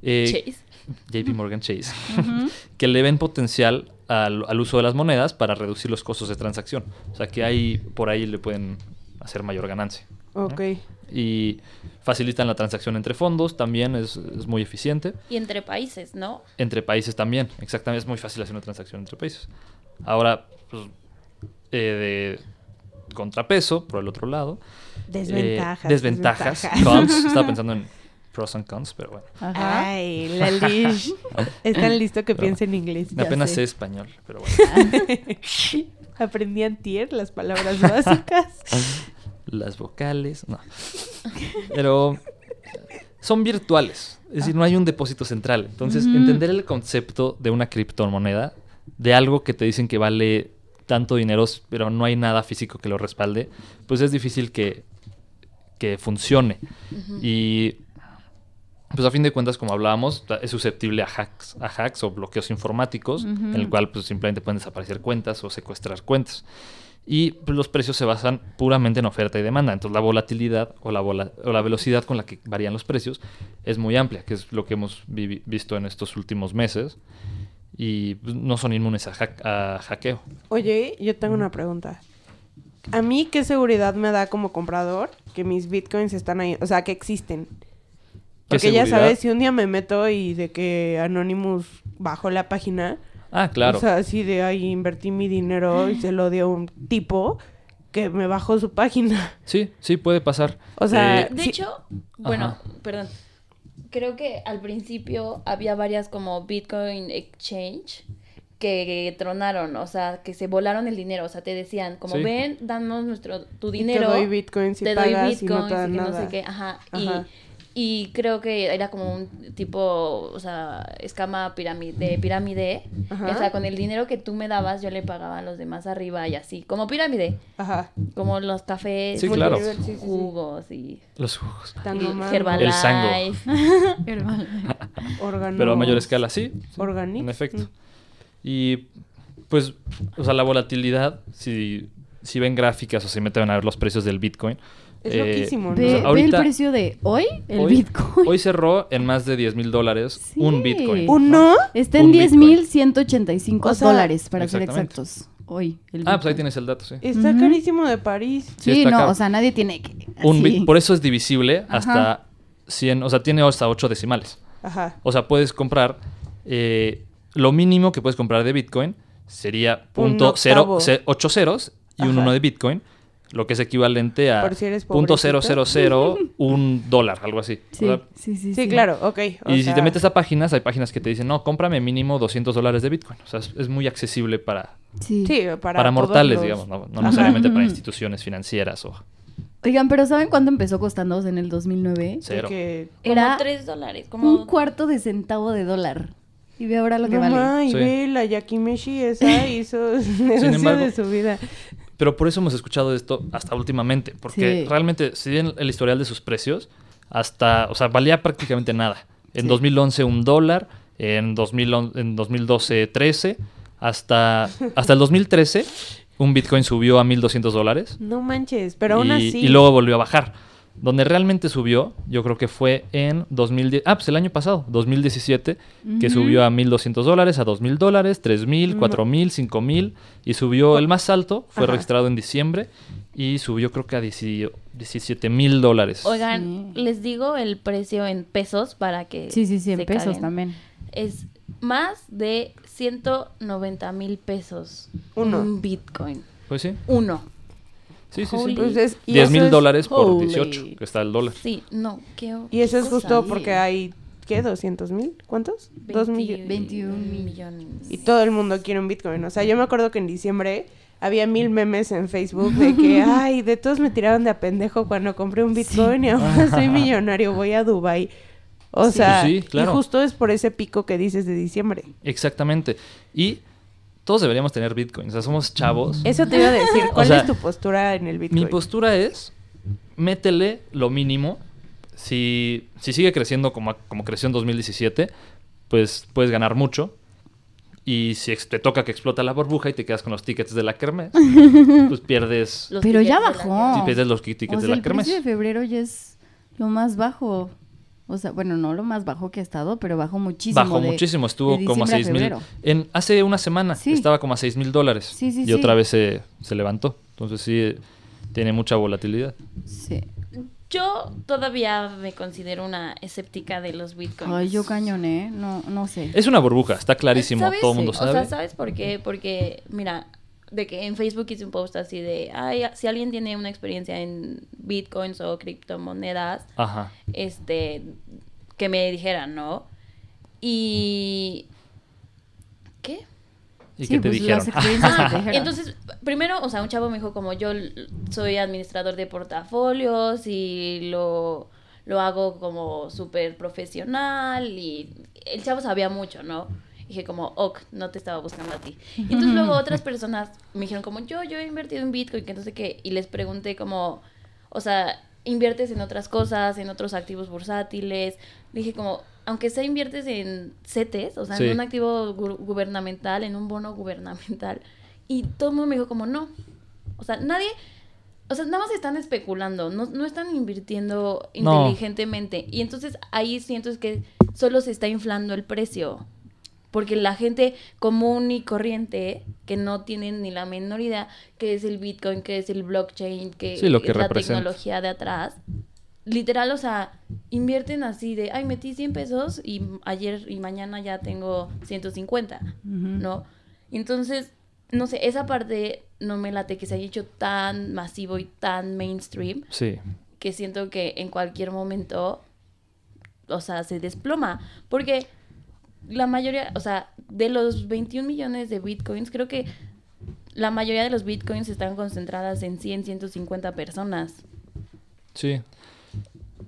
eh, Chase. JP Morgan Chase, (laughs) que le ven potencial al, al uso de las monedas para reducir los costos de transacción. O sea, que ahí, por ahí le pueden hacer mayor ganancia. Ok. Y facilitan la transacción entre fondos, también es, es muy eficiente. Y entre países, ¿no? Entre países también, exactamente, es muy fácil hacer una transacción entre países. Ahora, pues, eh, de contrapeso, por el otro lado. Desventajas, eh, desventajas. desventajas. Cons. Estaba (laughs) pensando en pros and cons, pero bueno. Ajá. Ay, (laughs) la Lish. Es tan listo que Pero piensa en inglés. Ya Apenas sé. sé español, pero bueno. (laughs) Aprendí antier las palabras (laughs) básicas. Las vocales, no. Pero son virtuales. Es decir, no hay un depósito central. Entonces, entender el concepto de una criptomoneda, de algo que te dicen que vale tanto dinero, pero no hay nada físico que lo respalde, pues es difícil que, que funcione. Y pues a fin de cuentas, como hablábamos, es susceptible a hacks, a hacks o bloqueos informáticos, Ujú. en el cual pues simplemente pueden desaparecer cuentas o secuestrar cuentas. Y pues, los precios se basan puramente en oferta y demanda. Entonces la volatilidad o la, vola- o la velocidad con la que varían los precios es muy amplia, que es lo que hemos vivi- visto en estos últimos meses. Y pues, no son inmunes a, hack- a hackeo. Oye, yo tengo una pregunta. ¿A mí qué seguridad me da como comprador que mis bitcoins están ahí? O sea, que existen. ¿Qué Porque ya sabes, si un día me meto y de que Anonymous bajó la página, Ah, claro. o sea, así de ahí invertí mi dinero y se lo dio a un tipo que me bajó su página. sí, sí, puede pasar. O sea, Eh, De Sí. hecho, bueno, Ajá. perdón. Creo que al principio había varias como Bitcoin Exchange que tronaron, o sea, que se volaron el dinero, o sea, te decían como Sí. ven, danos nuestro tu y dinero. te doy bitcoins y te doy pagas y no te dan nada. no sé qué, ajá. Ajá. Y, Y creo que era como un tipo, o sea, escama pirámide, de pirámide. Ajá. O sea, con el dinero que tú me dabas, yo le pagaba a los demás arriba y así. Como pirámide. Ajá. Como los cafés, Sí, claro. Sí, sí, sí. jugos y, Los jugos. y. Herbalife. El sango. (laughs) Órganos. Pero a mayor escala, sí. sí, Organic. En efecto. Y pues, o sea, la volatilidad, si, si ven gráficas o si meten a ver los precios del Bitcoin. Es eh, loquísimo, ¿no? Ve, O sea, ve ahorita- el precio de hoy, el hoy- Bitcoin. Hoy cerró en más de 10 mil dólares Sí. un Bitcoin. ¿Uno? Está en un Bitcoin. 10.185 O sea, dólares, para ser exactos. Hoy, el Ah, pues ahí tienes el dato, sí. Está carísimo de París. Sí, no, caro. o sea, nadie tiene que... Un bit- por eso es divisible Ajá. hasta 100, o sea, tiene hasta 8 decimales. Ajá. O sea, puedes comprar, eh, lo mínimo que puedes comprar de Bitcoin sería Un punto cero, ocho ceros y un. 1 de Bitcoin, lo que es equivalente a si eres punto pobrecito. cero cero cero un (laughs) dólar, algo así. Sí, O sea, sí, sí, Sí, claro, ok. o y si te metes a páginas, hay páginas que te dicen, no, cómprame mínimo 200 dólares de Bitcoin. O sea, es, es muy accesible para, Sí. Sí, para, mortales, los- digamos, no, no Ajá. necesariamente para instituciones financieras o Oigan, pero ¿saben cuánto empezó costando en el 2009? de cero. que- Como Era tres dólares. Como... un cuarto de centavo de dólar. Y ve ahora lo que No vale. ma, y Sí. ve, la Yakimeshi esa hizo (laughs) negocio embargo- de su vida. Pero por eso hemos escuchado esto hasta últimamente, porque Sí. realmente, si bien el historial de sus precios, hasta, o sea, valía prácticamente nada. En Sí. 2011 un dólar, en, 2011 en 2012 13, hasta, hasta el 2013 un Bitcoin subió a 1.200 dólares No manches, pero aún y, así. y luego volvió a bajar. Donde realmente subió, yo creo que fue en 2010, ah, pues el año pasado, 2017, que Ujú. subió a 1.200 dólares, a 2.000 dólares, 3.000, No. 4.000, 5.000 y subió el más alto, fue Ajá. registrado en diciembre y subió creo que a 17.000 dólares. Oigan, Sí. les digo el precio en pesos para que. Sí, sí, sí, en pesos también. Es más de 190 mil pesos. Uno. Un Bitcoin. Pues sí, Uno. Sí, sí. Sí. Es- y 10 eso mil es- dólares por Holy. 18, que está el dólar. Sí, no, qué. Y eso es justo porque hay, ¿qué? ¿200 mil? ¿Cuántos? Dos 20 millones. 21 millones. Y todo el mundo quiere un Bitcoin. O sea, yo me acuerdo que en diciembre había mil memes en Facebook de que, (laughs) ay, de todos me tiraron de a pendejo cuando compré un Bitcoin y ahora (laughs) soy millonario, voy a Dubai. O Sí. sea, Pues sí, claro. y justo es por ese pico que dices de diciembre. Exactamente. Y todos deberíamos tener Bitcoin. O sea, somos chavos. Eso te iba a decir. (laughs) ¿Cuál sea, es tu postura en el Bitcoin? Mi postura es, métele lo mínimo. Si, si sigue creciendo como, como creció en 2017, pues puedes ganar mucho. Y si te toca que explota la burbuja y te quedas con los tickets de la kermés, (laughs) pues pierdes, Los Pero ya bajó. sí, pierdes los tickets O de la el kermés. precio de febrero ya es lo más bajo. O sea, bueno, no lo más bajo que ha estado, pero bajó muchísimo. Bajó de- muchísimo, estuvo de como a diciembre 6 mil. En, hace una semana Sí. estaba como a 6 mil dólares. Sí, sí, y sí. otra vez se, se levantó. Entonces sí, eh, tiene mucha volatilidad. Sí. Yo todavía me considero una escéptica de los bitcoins. Ay, yo cañoné, no, no sé. Es una burbuja, está clarísimo, ¿Sabes? todo el mundo O sabe. sea, ¿sabes por qué? Porque, mira, de que en Facebook hice un post así de, ay, si alguien tiene una experiencia en bitcoins o criptomonedas, Ajá. este, que me dijeran, ¿no? Y... ¿Qué? ¿Y Sí, qué te pues, dijeron? las experiencias que te Ah, dijeron. entonces, primero, o sea, un chavo me dijo como yo soy administrador de portafolios y lo, lo hago como súper profesional y el chavo sabía mucho, ¿no? Dije como, ok, no te estaba buscando a ti. Y entonces luego otras personas me dijeron como, yo, yo he invertido en Bitcoin, que no sé qué, y les pregunté como, o sea, inviertes en otras cosas, en otros activos bursátiles. Dije como, aunque sea inviertes en CETES, o sea, Sí. en un activo gu- gubernamental, en un bono gubernamental. Y todo el mundo me dijo como, no. O sea, nadie... O sea, nada más están especulando, no, no están invirtiendo No. inteligentemente. Y entonces ahí siento que solo se está inflando el precio. Porque la gente común y corriente, que no tienen ni la menor idea qué es el Bitcoin, qué es el blockchain, qué Sí, lo que es la representa. tecnología de atrás, literal, o sea, invierten así de, ay, metí 100 pesos y ayer y mañana ya tengo 150, Ujú. ¿no? Entonces, no sé, esa parte no me late que se haya hecho tan masivo y tan mainstream Sí. que siento que en cualquier momento, o sea, se desploma. Porque la mayoría, o sea, de los 21 millones de bitcoins, creo que la mayoría de los bitcoins están concentradas en 100, 150 personas. Sí.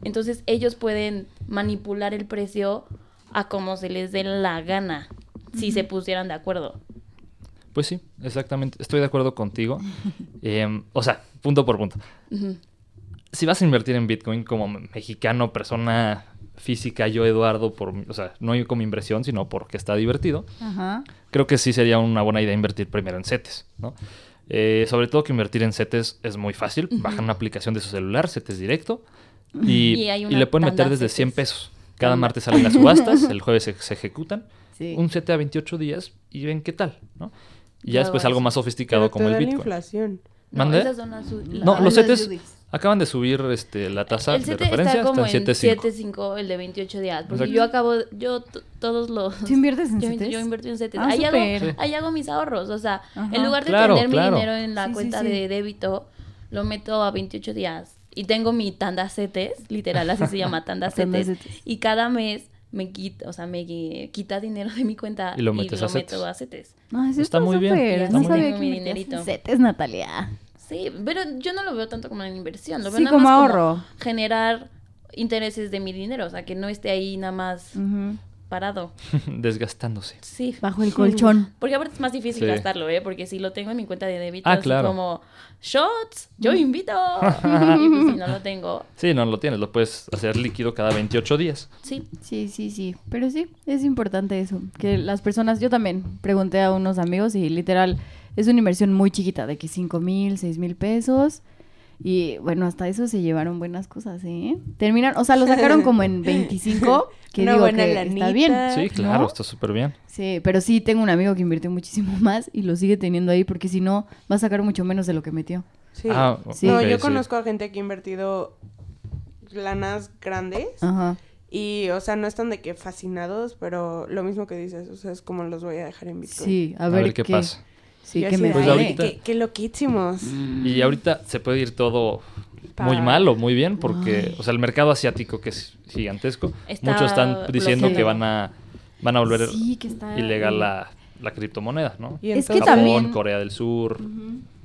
Entonces ellos pueden manipular el precio a como se les dé la gana, si se pusieran de acuerdo. Pues sí, exactamente. Estoy de acuerdo contigo. (laughs) Em, o sea, punto por punto. Ujú. Si vas a invertir en Bitcoin como mexicano, persona física, yo Eduardo, por, o sea, no como inversión, sino porque está divertido, Ajá. creo que sí sería una buena idea invertir primero en CETES, ¿no? Eh, sobre todo que invertir en CETES es muy fácil. Bajan una aplicación de su celular, CETES directo, y, Y le pueden meter desde CETES. 100 pesos. Cada martes salen las subastas, (laughs) el jueves se, se ejecutan. Sí. Un CETE a 28 días y ven qué tal, ¿no? Y ya después algo más sofisticado Pero como el Bitcoin. inflación. No, esas son las No, las- los CETES. Acaban de subir este, la tasa el de referencia está como hasta en 7.5. 7.5, el de 28 días. Porque Exacto. yo acabo, yo todos los... ¿Tú inviertes en yo, CETES? yo invertí en CETES. Ah, ahí, hago. Sí. ahí hago mis ahorros. O sea, Ajá. en lugar de Claro, tener claro. mi dinero en la Sí, cuenta sí. de débito, lo meto a 28 días. Y tengo mi tanda CETES, literal, así se llama, tanda (laughs) CETES. Y cada mes me quita, o sea, me quita dinero de mi cuenta Y lo metes a meto CETES. a CETES. No, eso Está muy bien, está No muy sabía bien. que Mi dinerito. CETES, Natalia. Sí, pero yo no lo veo tanto como una inversión, lo veo Sí, nada como más ahorro. generar intereses de mi dinero, o sea, que no esté ahí nada más parado. (laughs) Desgastándose. Sí. Bajo el colchón. Porque aparte es más difícil Sí. gastarlo, ¿eh? Porque si lo tengo en mi cuenta de débito, Ah, así claro. como shots, yo invito. (laughs) y pues, si no lo tengo, Sí, no lo tienes, lo puedes hacer líquido cada 28 días. sí. Sí, sí, sí. Pero sí, es importante eso. Que las personas, yo también pregunté a unos amigos y literal es una inversión muy chiquita, de que 5 mil, 6 mil pesos. Y bueno, hasta eso se llevaron buenas cosas, ¿eh? Terminan, o sea, lo sacaron (laughs) como en 25, que Una digo buena que lanita. está bien. Sí, claro, ¿no? está súper bien. Sí, pero sí tengo un amigo que invirtió muchísimo (laughs) más y lo sigue teniendo ahí porque si no va a sacar mucho menos de lo que metió. Sí. Ah, Sí. No, yo sí. conozco a gente que ha invertido lanas grandes. Ajá. Y, o sea, no están de que fascinados, pero lo mismo que dices, o sea, es como los voy a dejar en Bitcoin. Sí, a A ver, ver qué pasa. Sí, Y que me Pues dé. "Ay, ahorita- qué, qué loquísimos. Y ahorita se puede ir todo muy mal o muy bien porque, Ay. o sea, el mercado asiático que es gigantesco, Está muchos están diciendo que van a van a volver Sí, que está ilegal la, la criptomoneda, ¿no? Y Es que entonces- Japón, también- Corea del Sur,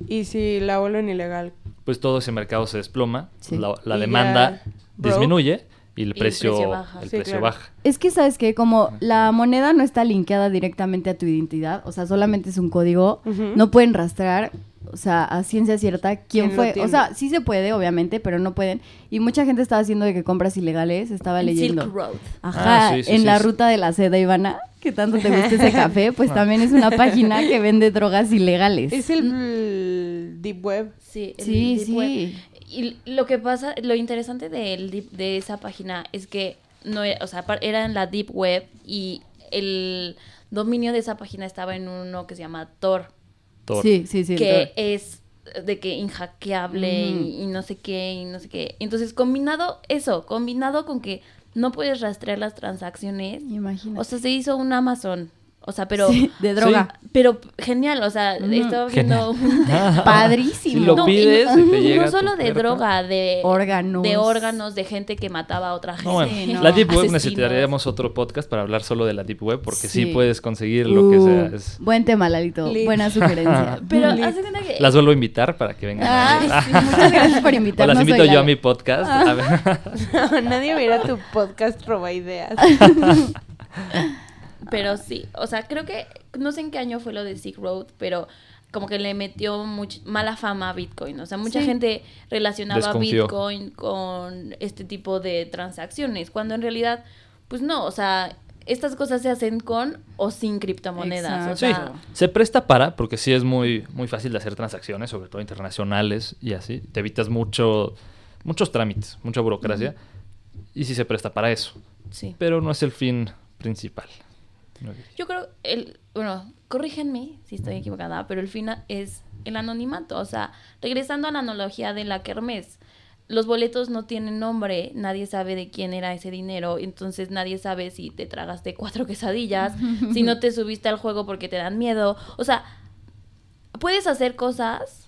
Y si la vuelven ilegal. pues todo ese mercado se desploma, Sí. la, demanda disminuye y el el precio, baja. el Sí, precio claro. baja. Es que sabes que como la moneda no está linkeada directamente a tu identidad, o sea, solamente es un código, no pueden rastrear, o sea, a ciencia cierta quién ¿Quién lo fue. O sea, sí se puede, obviamente, pero no pueden. Y mucha gente estaba haciendo de que compras ilegales, estaba En leyendo. Silk Road. Ajá, Ah, sí, sí, en sí, la sí. ruta de la seda Ivana, que tanto te gusta ese (laughs) café, pues también es una página que vende drogas ilegales. Es el, el Deep Web. Sí, el Sí, Deep sí. Web. Y lo que pasa, lo interesante deep- de esa página es que no era, o sea, par- era en la Deep Web y el dominio de esa página estaba en uno que se llama Tor, Tor. Sí, sí, sí. que Tor. es de que inhackeable y no sé qué y no sé qué. Entonces, combinado eso, combinado con que no puedes rastrear las transacciones, Imagínate. o sea, se hizo un Amazon, o sea, pero Sí, de droga. pero genial, o sea, Ujú. estaba viendo un (laughs) Padrísimo. Si lo no, pides, y no, te llega no a solo de puerta. droga, de Órganos. de órganos, de gente que mataba a otra gente. No, bueno, Sí, no. la Deep Web Asesinos. necesitaríamos otro podcast para hablar solo de la Deep Web porque sí, Sí. puedes conseguir lo que Uh, sea. es- Buen tema, Lalito. Lit. Buena sugerencia. (laughs) Pero hace cuenta que Las vuelvo a invitar para que vengan. Ah, a sí, (laughs) muchas gracias por O invitarnos. las invito yo a mi podcast. A ver. Nadie viera tu podcast roba ideas. Pero sí, o sea, creo que no sé en qué año fue lo de Silk Road, pero como que le metió much- mala fama a Bitcoin. O sea, mucha Sí. gente relacionaba Desconfió. Bitcoin con este tipo de transacciones, cuando en realidad, pues no, o sea, estas cosas se hacen con o sin criptomonedas. O Sí, sea, se presta para, porque sí es muy, muy fácil de hacer transacciones, sobre todo internacionales y así. Te evitas mucho, muchos trámites, mucha burocracia. Y sí se presta para eso. sí. Pero no es el fin principal. Yo creo, el, bueno, corrígenme si estoy equivocada, pero el fin es el anonimato. O sea, regresando a la analogía de la kermés, los boletos no tienen nombre, nadie sabe de quién era ese dinero, entonces nadie sabe si te tragaste cuatro (laughs) quesadillas, si no te subiste al juego porque te dan miedo. O sea, puedes hacer cosas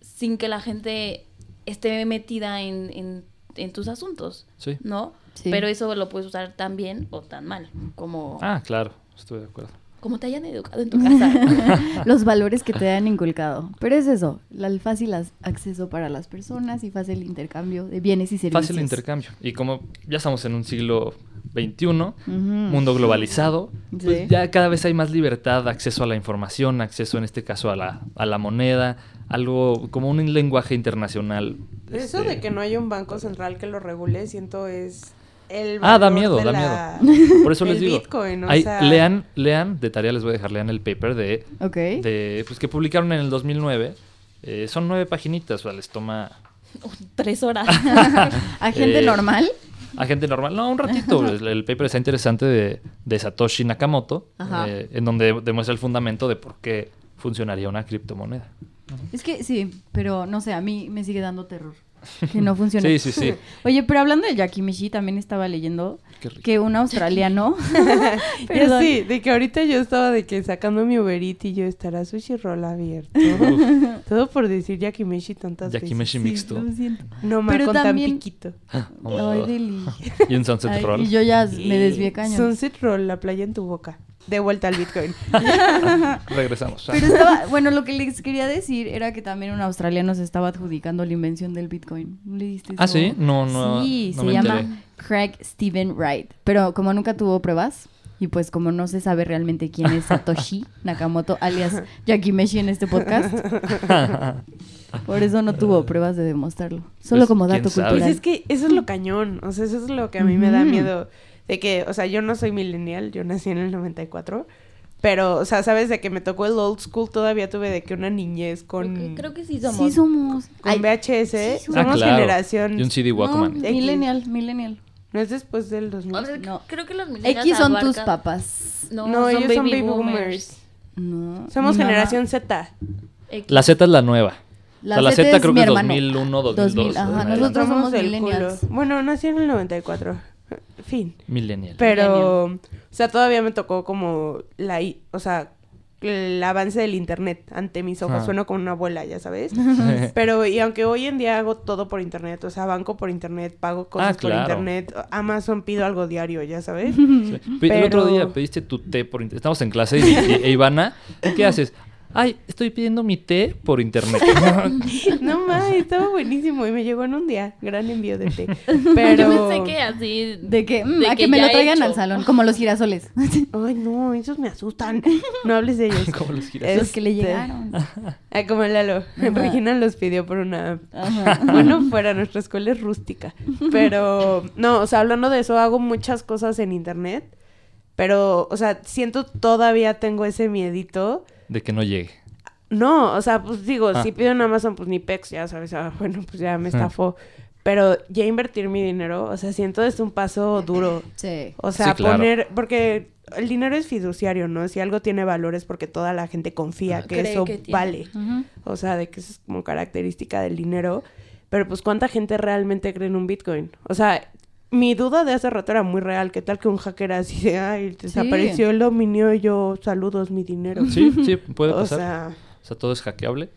sin que la gente esté metida en, en, en tus asuntos, Sí. ¿no? Sí. Pero eso lo puedes usar tan bien o tan mal, como... Ah, claro, estoy de acuerdo. como te hayan educado en tu casa. (laughs) (laughs) Los valores que te han inculcado. Pero es eso, la- el fácil acceso para las personas y fácil intercambio de bienes y servicios. Fácil intercambio. Y como ya estamos en un siglo XXI, mundo globalizado, pues ya cada vez hay más libertad, acceso a la información, acceso en este caso a la, a la moneda, algo como un lenguaje internacional. Eso este, de que no haya un banco central que lo regule, siento es el Ah, da miedo, de da la- miedo. Por eso les digo. Bitcoin, o hay- sea- lean, lean, de tarea les voy a dejar, lean el paper de, Ok. de pues que publicaron en el 2009. Eh, son nueve paginitas, o sea, les toma (laughs) Tres horas. (laughs) ¿A gente Eh, normal? a gente normal. No, un ratito. el, el paper está interesante de, de Satoshi Nakamoto, Ajá. eh, en donde demuestra el fundamento de por qué funcionaría una criptomoneda. Es que sí, pero no sé, a mí me sigue dando terror. Que no funcione. Sí, sí, sí. (laughs) Oye, pero hablando de Yakimichi, también estaba leyendo que un australiano. (laughs) (laughs) Perdón. sí, de que ahorita yo estaba de que sacando mi Uber Eats y yo estará sushi roll abierto. Todo por decir yakimeshi tantas veces. mixto. Lo siento. No me Pero con también- tan piquito. Oh Ay, God. deli. y un sunset Ay, roll. y yo ya me desvié cañón. Sunset roll, la playa en tu boca. De vuelta al Bitcoin. (laughs) Regresamos. Pero (laughs) estaba, bueno, lo que les quería decir era que también un australiano se estaba adjudicando la invención del Bitcoin. ¿No le diste Ah, eso? ¿sí? No, no, Sí, no se me llama enteré. Craig Stephen Wright. Pero como nunca tuvo pruebas, y pues como no se sabe realmente quién es Satoshi (laughs) Nakamoto, alias Yakimeshi en este podcast, por eso no tuvo pruebas de demostrarlo. Solo Pues, como ¿quién dato? Pues cultural. es que eso es lo cañón. O sea, eso es lo que a mí me da miedo. De que, o sea, yo no soy millennial, yo nací en el 94. Pero, o sea, sabes de que me tocó el old school, todavía tuve de que una niñez con, Creo, creo que sí somos. Sí somos. con Ay, VHS. sí somos. Ah, claro. generación. Y un CD no, Walkman. X. millennial, millennial. ¿No es después del 2000? O sea, No. Creo que los millennials X son tus abarcan- papás. No, No, son ellos baby son baby boomers. boomers. No. Somos generación Z. X. La Z es la nueva. La, O sea, la Z Z creo que es hermano. 2001, 2002. 2000, ajá, ¿no? nosotros somos millennials. culo. Bueno, nací en el 94. Fin. Millennial. Pero, o sea, todavía me tocó como la, i- o sea, el avance del internet ante mis ojos. Ah. Sueno como una abuela, ya sabes. (laughs) Pero, y aunque hoy en día hago todo por internet, o sea, banco por internet, pago cosas Ah, claro. por internet, Amazon pido algo diario, ya sabes. Sí. Pe- El otro Pero- día pediste tu té por internet. Estamos en clase y, y- e Ivana, ¿qué haces? Ay, estoy pidiendo mi té por internet. (laughs) (laughs) no más, estaba buenísimo y me llegó en un día. Gran envío de té. Pero. (laughs) Yo pensé que así. De que, mm, De a que que me lo traigan al salón, como los girasoles. Ay, no, esos me asustan. No hables de ellos. ¿Cómo los giras? Los que le Este, llegaron. Ah, como Lalo. Ajá. Regina los pidió por una Ajá. Bueno, fuera, nuestra escuela es rústica. Pero, no, o sea, hablando de eso, hago muchas cosas en internet. Pero, o sea, siento todavía tengo ese miedito. De que no llegue. No, o sea, pues digo, Ah. si pido en Amazon, pues ni Pex, ya sabes, ah, bueno, pues ya me estafó. Pero ya invertir mi dinero, o sea, siento es un paso duro. Sí. O sea, Sí, claro. poner, porque el dinero es fiduciario, ¿no? Si algo tiene valor es porque toda la gente confía que eso que tiene. vale. O sea, de que eso es como característica del dinero. Pero pues cuánta gente realmente cree en un Bitcoin. O sea, mi duda de hace rato era muy real. ¿Qué tal que un hacker así de, ay, desapareció el dominio y yo saludos mi dinero? Sí, sí, puede (laughs) o pasar. sea, O sea, todo es hackeable.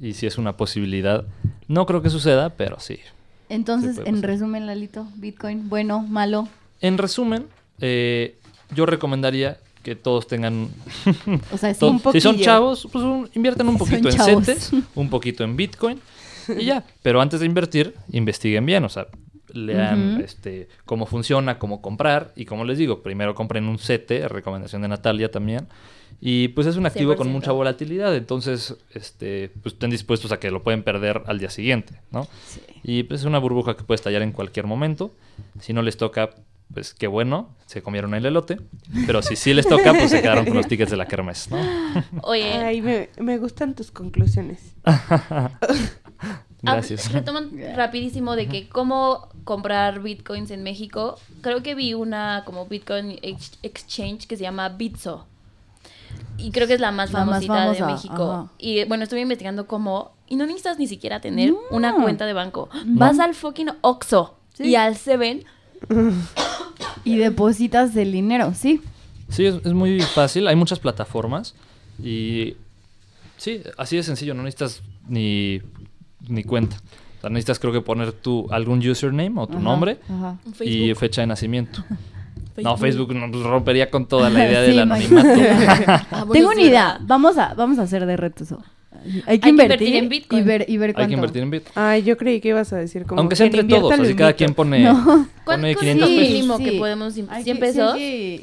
Y si es una posibilidad. No creo que suceda, pero sí. Entonces, Sí, en resumen, Lalito, Bitcoin, bueno, malo. En resumen, eh, yo recomendaría que todos tengan... O sea, un si son chavos, pues un- inviertan un poquito en chavos. CETES, un poquito en Bitcoin y ya. Pero antes de invertir, investiguen bien. O sea, lean Ujú. este, cómo funciona, cómo comprar. Y como les digo, primero compren un CETE, recomendación de Natalia también. Y pues es un activo con 100%. mucha volatilidad, entonces este, pues estén dispuestos a que lo pueden perder al día siguiente, ¿no? Y pues es una burbuja que puede estallar en cualquier momento. Si no les toca, pues qué bueno, se comieron el elote. Pero si sí les toca, pues se quedaron con los tickets de la kermés, ¿no? Oye, ay, me, me gustan tus conclusiones. (laughs) Gracias. retoman (laughs) rapidísimo de que cómo comprar bitcoins en México. Creo que vi una como bitcoin ex- exchange que se llama Bitso. Y creo que es la más La más famosita de famosa, México. ajá. Y bueno, estuve investigando cómo. Y no necesitas ni siquiera tener No. una cuenta de banco. Vas al fucking Oxxo Sí. y al Seven. (coughs) Y depositas el dinero, sí. Sí, es, es muy fácil. Hay muchas plataformas. Y sí, así de sencillo. No necesitas ni, ni cuenta. O sea, necesitas creo que poner tu algún username o tu Ajá, nombre ajá. y Facebook. fecha de nacimiento. (laughs) No, Facebook pues, rompería con toda la (laughs) idea del Sí, anonimato. imagínate. (laughs) Ah, bueno, Tengo una idea. Vamos a, vamos a hacer de reto eso. Hay que, Hay que invertir, invertir en Bitcoin. y ver, y ver Hay que invertir en Bitcoin. Ay, yo creí que ibas a decir como. Aunque sea entre todos, así cada quien pone, No. pone ¿Cuánto 500 es el pesos. mínimo que podemos im- Hay 100 que- sí pesos?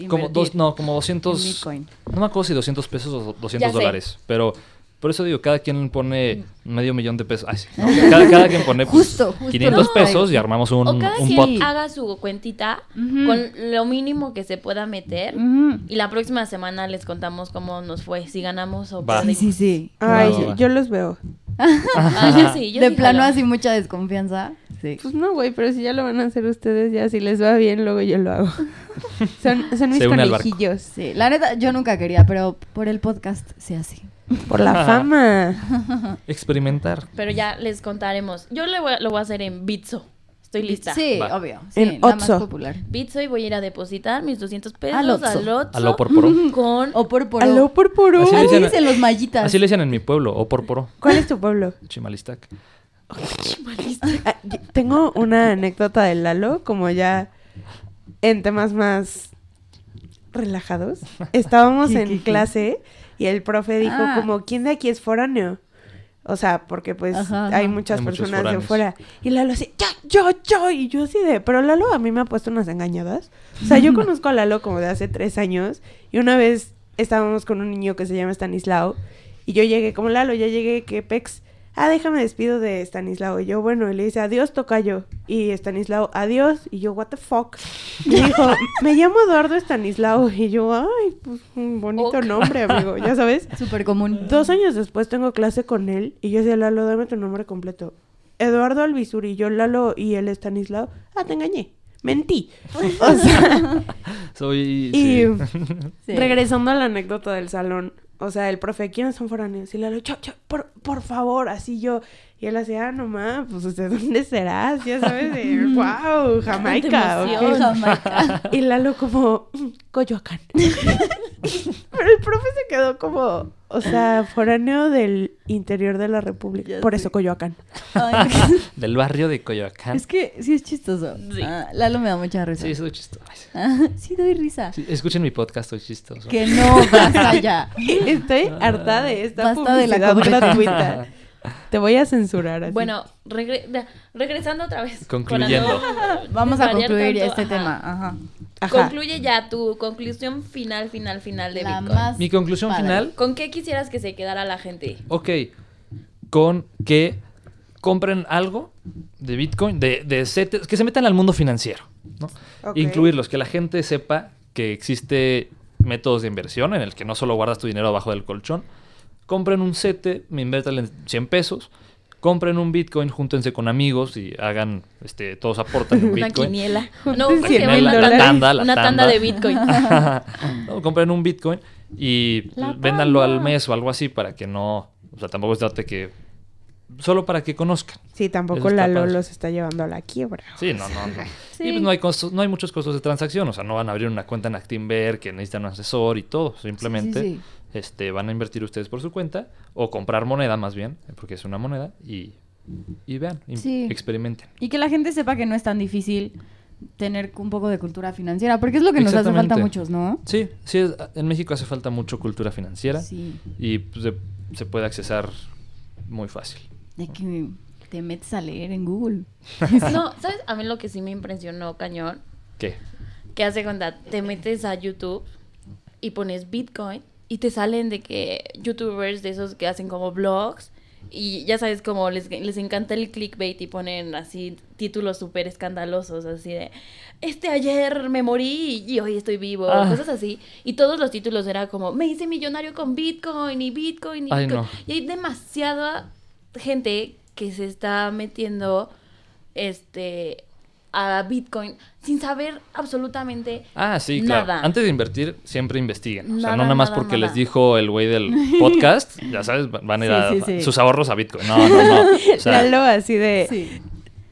Como dos, invertir no, como en 200. Bitcoin. No me acuerdo si 200 pesos o 200 Ya sé. dólares. Pero por eso digo, cada quien pone medio millón de pesos. Ay, sí, no, (laughs) cada, cada quien pone pues, Justo, justo 500 lo pesos y armamos un, o cada un quien pot. haga su cuentita con lo mínimo que se pueda meter. Y la próxima semana les contamos cómo nos fue, si ganamos o Va. Sí, sí, sí. Ay, Va, va, va. yo los veo. Ah, yo sí, yo de sí plano jalo. así mucha desconfianza. Sí. Pues no, güey, pero si ya lo van a hacer ustedes, ya si les va bien, luego yo lo hago. (laughs) son, son mis conejillos. Sí, la neta, yo nunca quería, pero por el podcast se hace. Por la fama. (laughs) Experimentar. Pero ya les contaremos. Yo le voy a- lo voy a hacer en Bitso. Estoy lista. Sí, Va. obvio. Sí, En la más Otso. popular. Bitso y voy a ir a depositar mis 200 pesos Al Otso. al Otso. Aló por poro. (laughs) Con... O por por. Aló por poro. Así le Así dicen- dicen los mallitas. Así le decían en mi pueblo, o por poro. ¿Cuál es tu pueblo? (laughs) Chimalistac. Ah, y- tengo una anécdota de Lalo, como ya en temas más relajados. Estábamos ¿Qué, en qué, qué? clase y el profe dijo Ah. como, ¿quién de aquí es foráneo? O sea, porque pues Ajá, hay ajá. muchas Hay personas de fuera. Y Lalo así, yo, yo, yo. Y yo así de, pero Lalo a mí me ha puesto unas engañadas. O sea, yo (laughs) conozco a Lalo como de hace tres años. Y una vez estábamos con un niño que se llama Stanislao. Y yo llegué, como Lalo, ya llegué, que Pex. Ah, déjame despido de Stanislao. Y yo, bueno, y le dice, adiós, tocayo. Y Stanislao, adiós. Y yo, what the fuck. Y (laughs) dijo, me llamo Eduardo Stanislao. Y yo, ay, pues un bonito nombre, amigo, ya sabes. (laughs) Súper común. Dos años después tengo clase con él y yo decía, Lalo, dame tu nombre completo. Eduardo Alvisuri, yo Lalo y él Stanislao. Ah, te engañé. Mentí. O sea, (laughs) Soy. y. Sí. regresando a la anécdota del salón, o sea, el profe, ¿quiénes son foráneos? Y yo, yo, por, por favor, así yo. Y él hacía, ah, no ma, pues ¿de (laughs) dónde serás? Ya sabes, de, (laughs) wow, Jamaica. ¿o qué?". emoción. Jamaica. (laughs) Y Lalo como, "Mm, Coyoacán. Pero el profe se quedó como, o sea, foráneo del interior de la República. Ya Por eso Coyoacán. Ay, Del barrio de Coyoacán. es que sí es chistoso. Sí. Ah, Lalo me da mucha risa. Sí, soy chistoso. Ah, sí, doy risa. Sí, escuchen mi podcast, soy chistoso. Que no, basta ya. Estoy harta de esta Basta de la publicidad gratuita. (laughs) Te voy a censurar así. Bueno, regre- regresando otra vez. Concluyendo. no Vamos a concluir tanto, este ajá. tema. Ajá. Ajá. Concluye ya tu conclusión final, final, final de La Bitcoin. más Mi conclusión padre. final, ¿Con qué quisieras que se quedara la gente? ok, con que compren algo de Bitcoin, de, de CETES, que se metan al mundo financiero, ¿no? Incluirlos, que la gente sepa que existe métodos de inversión en el que no solo guardas tu dinero abajo del colchón. Compren un CETE, me inviertan 100 pesos. Compren un Bitcoin, júntense con amigos y hagan, este, todos aportan un Una Bitcoin. quiniela. Junten No, ¿cómo se 100 llama? mil Una tanda, Tanda, la una tanda tanda. de Bitcoin. (laughs) No, compren un Bitcoin y La véndanlo al mes o algo así para que no, o sea, tampoco se trate que solo para que conozcan. Sí, tampoco padre. los está llevando a la quiebra. Sí, no, no, no. Sí. Y pues no hay costos, no hay muchos costos de transacción, o sea, no van a abrir una cuenta en Actinver que necesitan un asesor y todo, simplemente Sí, sí, este van a invertir ustedes por su cuenta o comprar moneda más bien, porque es una moneda y y vean, y Sí. experimenten. Y que la gente sepa que no es tan difícil tener un poco de cultura financiera, porque es lo que nos hace falta a muchos, ¿no? Sí, sí, es- en México hace falta mucho cultura financiera Sí. y pues, se, se puede accesar muy fácil. De que te metes a leer en Google. (laughs) No, ¿sabes? A mí lo que sí me impresionó, cañón, ¿Qué? que hace cuenta, te metes a YouTube y pones Bitcoin y te salen de que youtubers de esos que hacen como vlogs y ya sabes como les, les encanta el clickbait y ponen así títulos súper escandalosos, así de, este ayer me morí y hoy estoy vivo, Ah. cosas así. Y todos los títulos era como, me hice millonario con Bitcoin y Bitcoin y Ay, Bitcoin. no. Y hay demasiada gente que se está metiendo este a Bitcoin sin saber absolutamente Ah, sí, claro. nada. Antes de invertir, siempre investiguen. o sea, no nada más nada, porque nada. les dijo el güey del (laughs) podcast, ya sabes, van a ir Sí, a sí, sí. sus ahorros a Bitcoin. No, no, no. O (laughs) sea, así de Sí.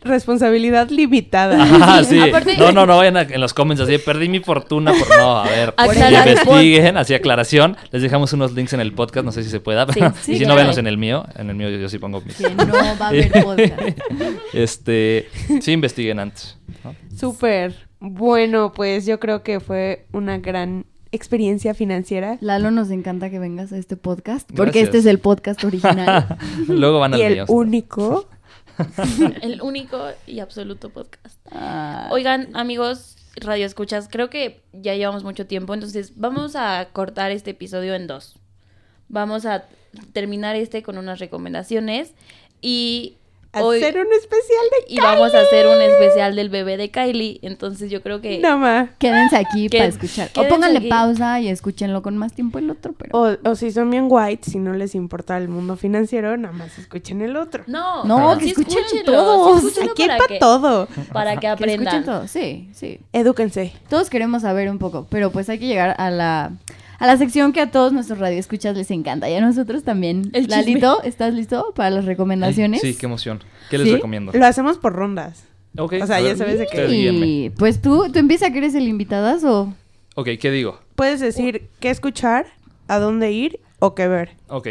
Responsabilidad limitada. Ajá, (laughs) sí. Aparte- No, no, no vayan a- en los comments así, perdí mi fortuna por no, a ver. Investiguen, así aclaración. Les dejamos unos links en el podcast, no sé si se pueda. pero- Sí, sí, (laughs) y si no, véanlos en el mío. En el mío yo, yo sí pongo mis. Que no va a haber podcast. (laughs) Este, sí investiguen antes. ¿no? Súper. Bueno, pues yo creo que fue una gran experiencia financiera. Lalo, nos encanta que vengas a este podcast, porque Gracias. este es el podcast original. Luego van al Y el mío. único. (laughs) El único y absoluto podcast. Ah, Oigan, amigos, radio escuchas, creo que ya llevamos mucho tiempo, entonces vamos a cortar este episodio en dos. Vamos a terminar este con unas recomendaciones y hoy Hacer un especial de y vamos a hacer un especial del bebé de Kylie, entonces yo creo que Nada más. Quédense aquí para escuchar. O pónganle aquí. pausa y escúchenlo con más tiempo el otro, pero... O, o si son bien white, si no les importa el mundo financiero, nada más escuchen el otro. no, No, sí que escuchen escúchenlo, todos. sí Aquí hay para para que, todo. para que Que escuchen aprendan. todo, sí, sí. Edúquense. Todos queremos saber un poco, pero pues hay que llegar a la, a la sección que a todos nuestros radioescuchas les encanta y a nosotros también. El. Lalito, ¿estás listo para las recomendaciones? Sí, qué emoción. ¿Qué les ¿Sí? recomiendo? Lo hacemos por rondas. Ok, O sea, ya ver, sabes de qué. Y pues tú, tú empieza que eres el invitadazo. Ok, ¿qué digo? Puedes decir qué escuchar, a dónde ir o qué ver. Ok.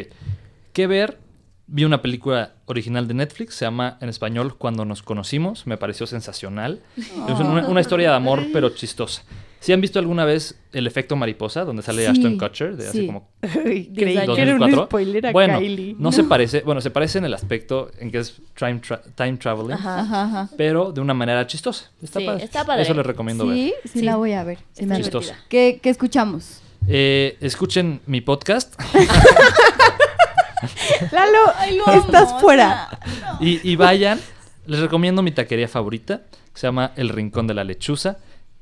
¿Qué ver? Vi una película original de Netflix, se llama en español Cuando nos conocimos, me pareció sensacional. Es una, una historia de amor, pero chistosa. ¿Sí han visto alguna vez El efecto mariposa, donde sale Sí, Ashton Kutcher, de hace sí. como (laughs) Creí que años. era un 2004? spoiler a bueno, Kylie. no, se parece, bueno, se parece en el aspecto en que es time, tra- time traveling, Ajá. Ajá, ajá. pero de una manera chistosa. Está, Sí, padre. está padre. Eso les recomiendo ver. Sí, sí, la voy a ver. me divertida. ¿Qué, qué escuchamos? Eh, escuchen mi podcast (laughs) Lalo, estás fuera. y, y vayan. Les recomiendo mi taquería favorita, que se llama El Rincón de la Lechuza.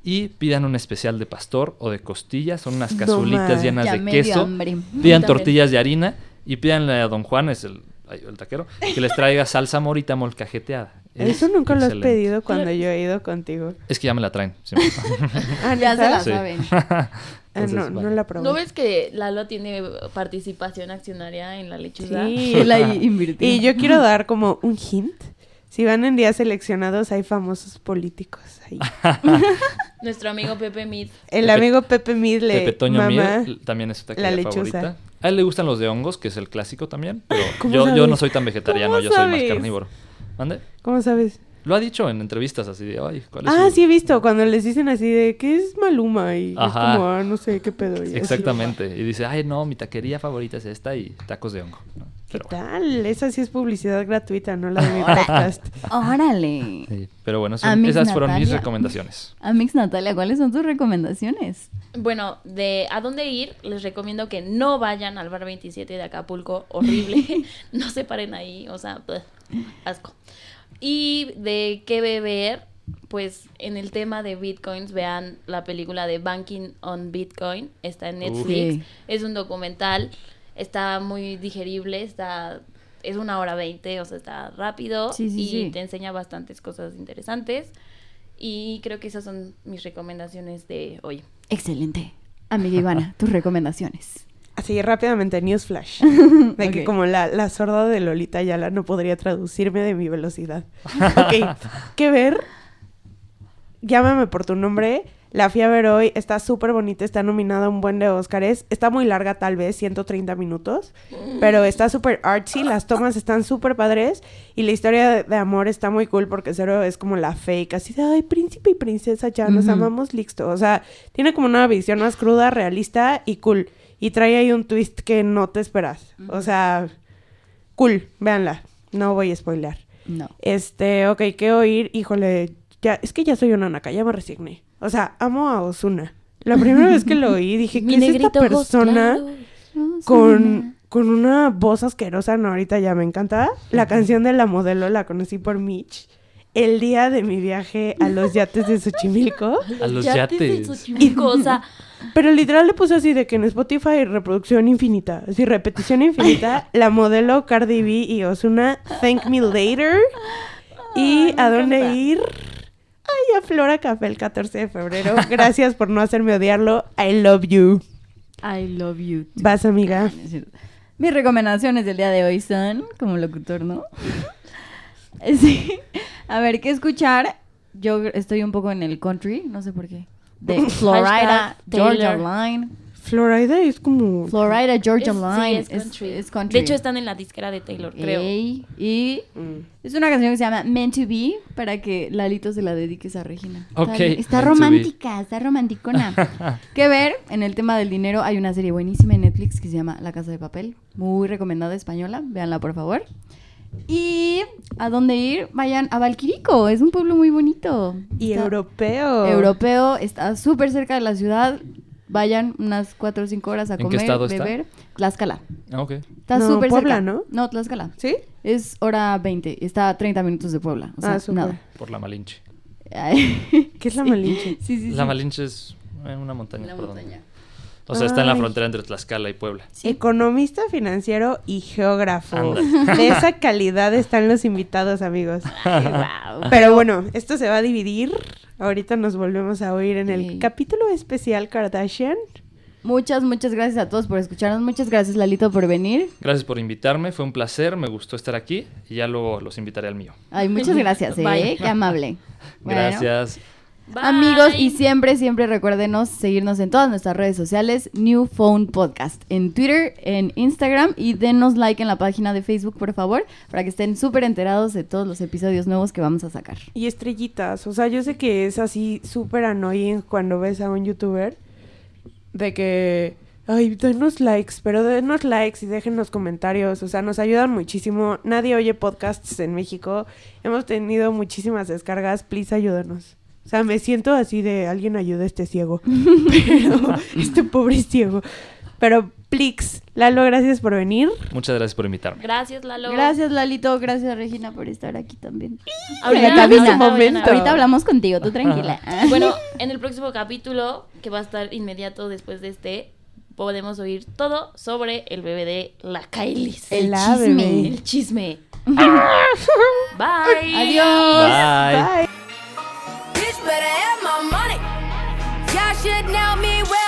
Y pidan un especial de pastor o de costillas. Son unas No cazuelitas más. llenas Ya de queso. hambre. Pidan También. tortillas de harina y pídanle a Don Juan, es el, el taquero, que les traiga salsa morita molcajeteada. Es Eso nunca lo has pedido cuando yo he ido contigo. Es que ya me la traen. siempre. (laughs) Ah, Ya se la Sí. saben. (laughs) Ah, Entonces, no, no vaya. la probé. ¿No ves que Lalo tiene participación accionaria en la lechuza? Sí. (laughs) Él ahí invirtió. Y yo quiero dar como un hint. Si van en días seleccionados, hay famosos políticos ahí. (laughs) (laughs) Nuestro amigo Pepe Mid. El Pepe- amigo Pepe Midle, Pepe Toño mamá. Mier también es su la lechuza. favorita. A él le gustan los de hongos, que es el clásico también, pero ¿Cómo yo, no soy tan vegetariano, ¿Cómo yo soy más carnívoro. ¿Mande? ¿Cómo sabes? Lo ha dicho en entrevistas así de, ay, ¿cuál es Ah, su-?" sí he visto, cuando les dicen así de, ¿qué es Maluma? Y Ajá. es como, ah, no sé, qué pedo. Y así. Exactamente. Y dice, ay, no, mi taquería favorita es esta y tacos de hongo. ¿no? ¿Qué Pero bueno. tal? Esa sí es publicidad gratuita, no la de mi podcast. (laughs) Órale. Sí, pero bueno, son- esas fueron mis recomendaciones. Amix Natalia, ¿cuáles son tus recomendaciones? Bueno, de a dónde ir, les recomiendo que no vayan al bar 27 de Acapulco, horrible. (laughs) (laughs) no se paren ahí, o sea, bleh, asco. Y de qué beber, pues en el tema de bitcoins, vean la película de Banking on Bitcoin, está en Netflix, es un documental, está muy digerible, está es una hora veinte, o sea, está rápido Sí, sí, y sí. te enseña bastantes cosas interesantes. Y creo que esas son mis recomendaciones de hoy. Excelente. Amiga Ivana, tus recomendaciones. Así rápidamente, newsflash. (laughs) De que como la, la sorda de Lolita Ayala no podría traducirme de mi velocidad. (laughs) Ok, ¿qué ver? Llámame por tu nombre. La fui a ver hoy. Está súper bonita. Está nominada a un buen de Óscares. Está muy larga, tal vez, 130 minutos. Pero está súper artsy. Las tomas están súper padres. Y la historia de, de amor está muy cool porque cero es como la fake. Así de, ay, príncipe y princesa, ya nos amamos, listo. O sea, tiene como una visión más cruda, realista y cool. Y trae ahí un twist que no te esperas. O sea, cool. Véanla. No voy a spoilear. No. Este, ok, ¿qué oír? Híjole, ya, es que ya soy una naca, ya me resigné. O sea, amo a Osuna. La primera vez que lo oí (laughs) dije, ¿qué es esta persona con, con una voz asquerosa? No, ahorita ya me encanta. La canción de la modelo la conocí por Mitch. El día de mi viaje a los yates de (laughs) Xochimilco. A los de yates. Xochimilco, o sea, (laughs) Pero literal le puse así de que en Spotify reproducción infinita, así repetición infinita, (laughs) la modelo Cardi B y Osuna Thank Me Later. ¿Y a dónde ir? Ay, a Flora Café el 14 de febrero. Gracias por no hacerme odiarlo. I love you. I love you. too. Vas, amiga. Mis recomendaciones del día de hoy son, como locutor, ¿no? (laughs) Sí. A ver, ¿qué escuchar? Yo estoy un poco en el country, no sé por qué. De (laughs) Florida, Georgia. Line. Florida es como... Florida Georgia Es- sí, Line. es country. es country. De hecho, están en la disquera de Taylor, creo. Ey, y Mm. es una canción que se llama Meant to Be para que Lalito se la dediques a Regina. Está- romántica, está romanticona. (laughs) que ver, en el tema del dinero hay una serie buenísima en Netflix que se llama La Casa de Papel. Muy recomendada española. Véanla, por favor. Y a dónde ir, vayan a Valquirico. Es un pueblo muy bonito. Y Está- europeo. Europeo, está súper cerca de la ciudad. Vayan unas 4 o 5 horas a ¿En qué comer, estado está? beber. Tlaxcala. Ah, ok. Está No, súper Puebla, cerca. ¿no? No, Tlaxcala. ¿Sí? Es hora 20. Está a 30 minutos de Puebla. O sea, Ah, nada. Por la Malinche. ¿Qué es la Sí. Malinche? Sí, sí, La sí. Malinche es una montaña. Una perdón. montaña. O sea, está en la Ay. frontera entre Tlaxcala y Puebla. Economista financiero y geógrafo. (laughs) De esa calidad están los invitados, amigos. Wow. Pero bueno, esto se va a dividir. Ahorita nos volvemos a oír en el Sí. capítulo especial Kardashian. Muchas, muchas gracias a todos por escucharnos. Muchas gracias, Lalito, por venir. Gracias por invitarme, fue un placer, me gustó estar aquí y ya luego los invitaré al mío. Ay, muchas (laughs) gracias, ¿eh? Bye. Qué amable. Bueno, Gracias. Bye. Amigos, y siempre, siempre recuérdenos seguirnos en todas nuestras redes sociales, New Phone Podcast, en Twitter, en Instagram y denos like en la página de Facebook, por favor, para que estén súper enterados de todos los episodios nuevos que vamos a sacar. Y estrellitas. O sea, yo sé que es así súper annoying cuando ves a un youtuber de que, ay, denos likes, pero denos likes y déjenos comentarios. O sea, nos ayudan muchísimo. Nadie oye podcasts en México. Hemos tenido muchísimas descargas. Please, ayúdanos. O sea, me siento así de alguien ayuda a este ciego. (laughs) Pero, este pobre ciego. Pero, please, Lalo, gracias por venir. Muchas gracias por invitarme. Gracias, Lalo. Gracias, Lalito. Gracias, Regina, por estar aquí también. Ahorita, ahorita Momento. Ahorita hablamos contigo, tú tranquila. (laughs) Bueno, en el próximo capítulo, que va a estar inmediato después de este, podemos oír todo sobre el bebé de la Kailis. El La chisme. bebé. El chisme. (laughs) Bye. Adiós. Bye. Bye. Bitch better have my money. Y'all should know me well.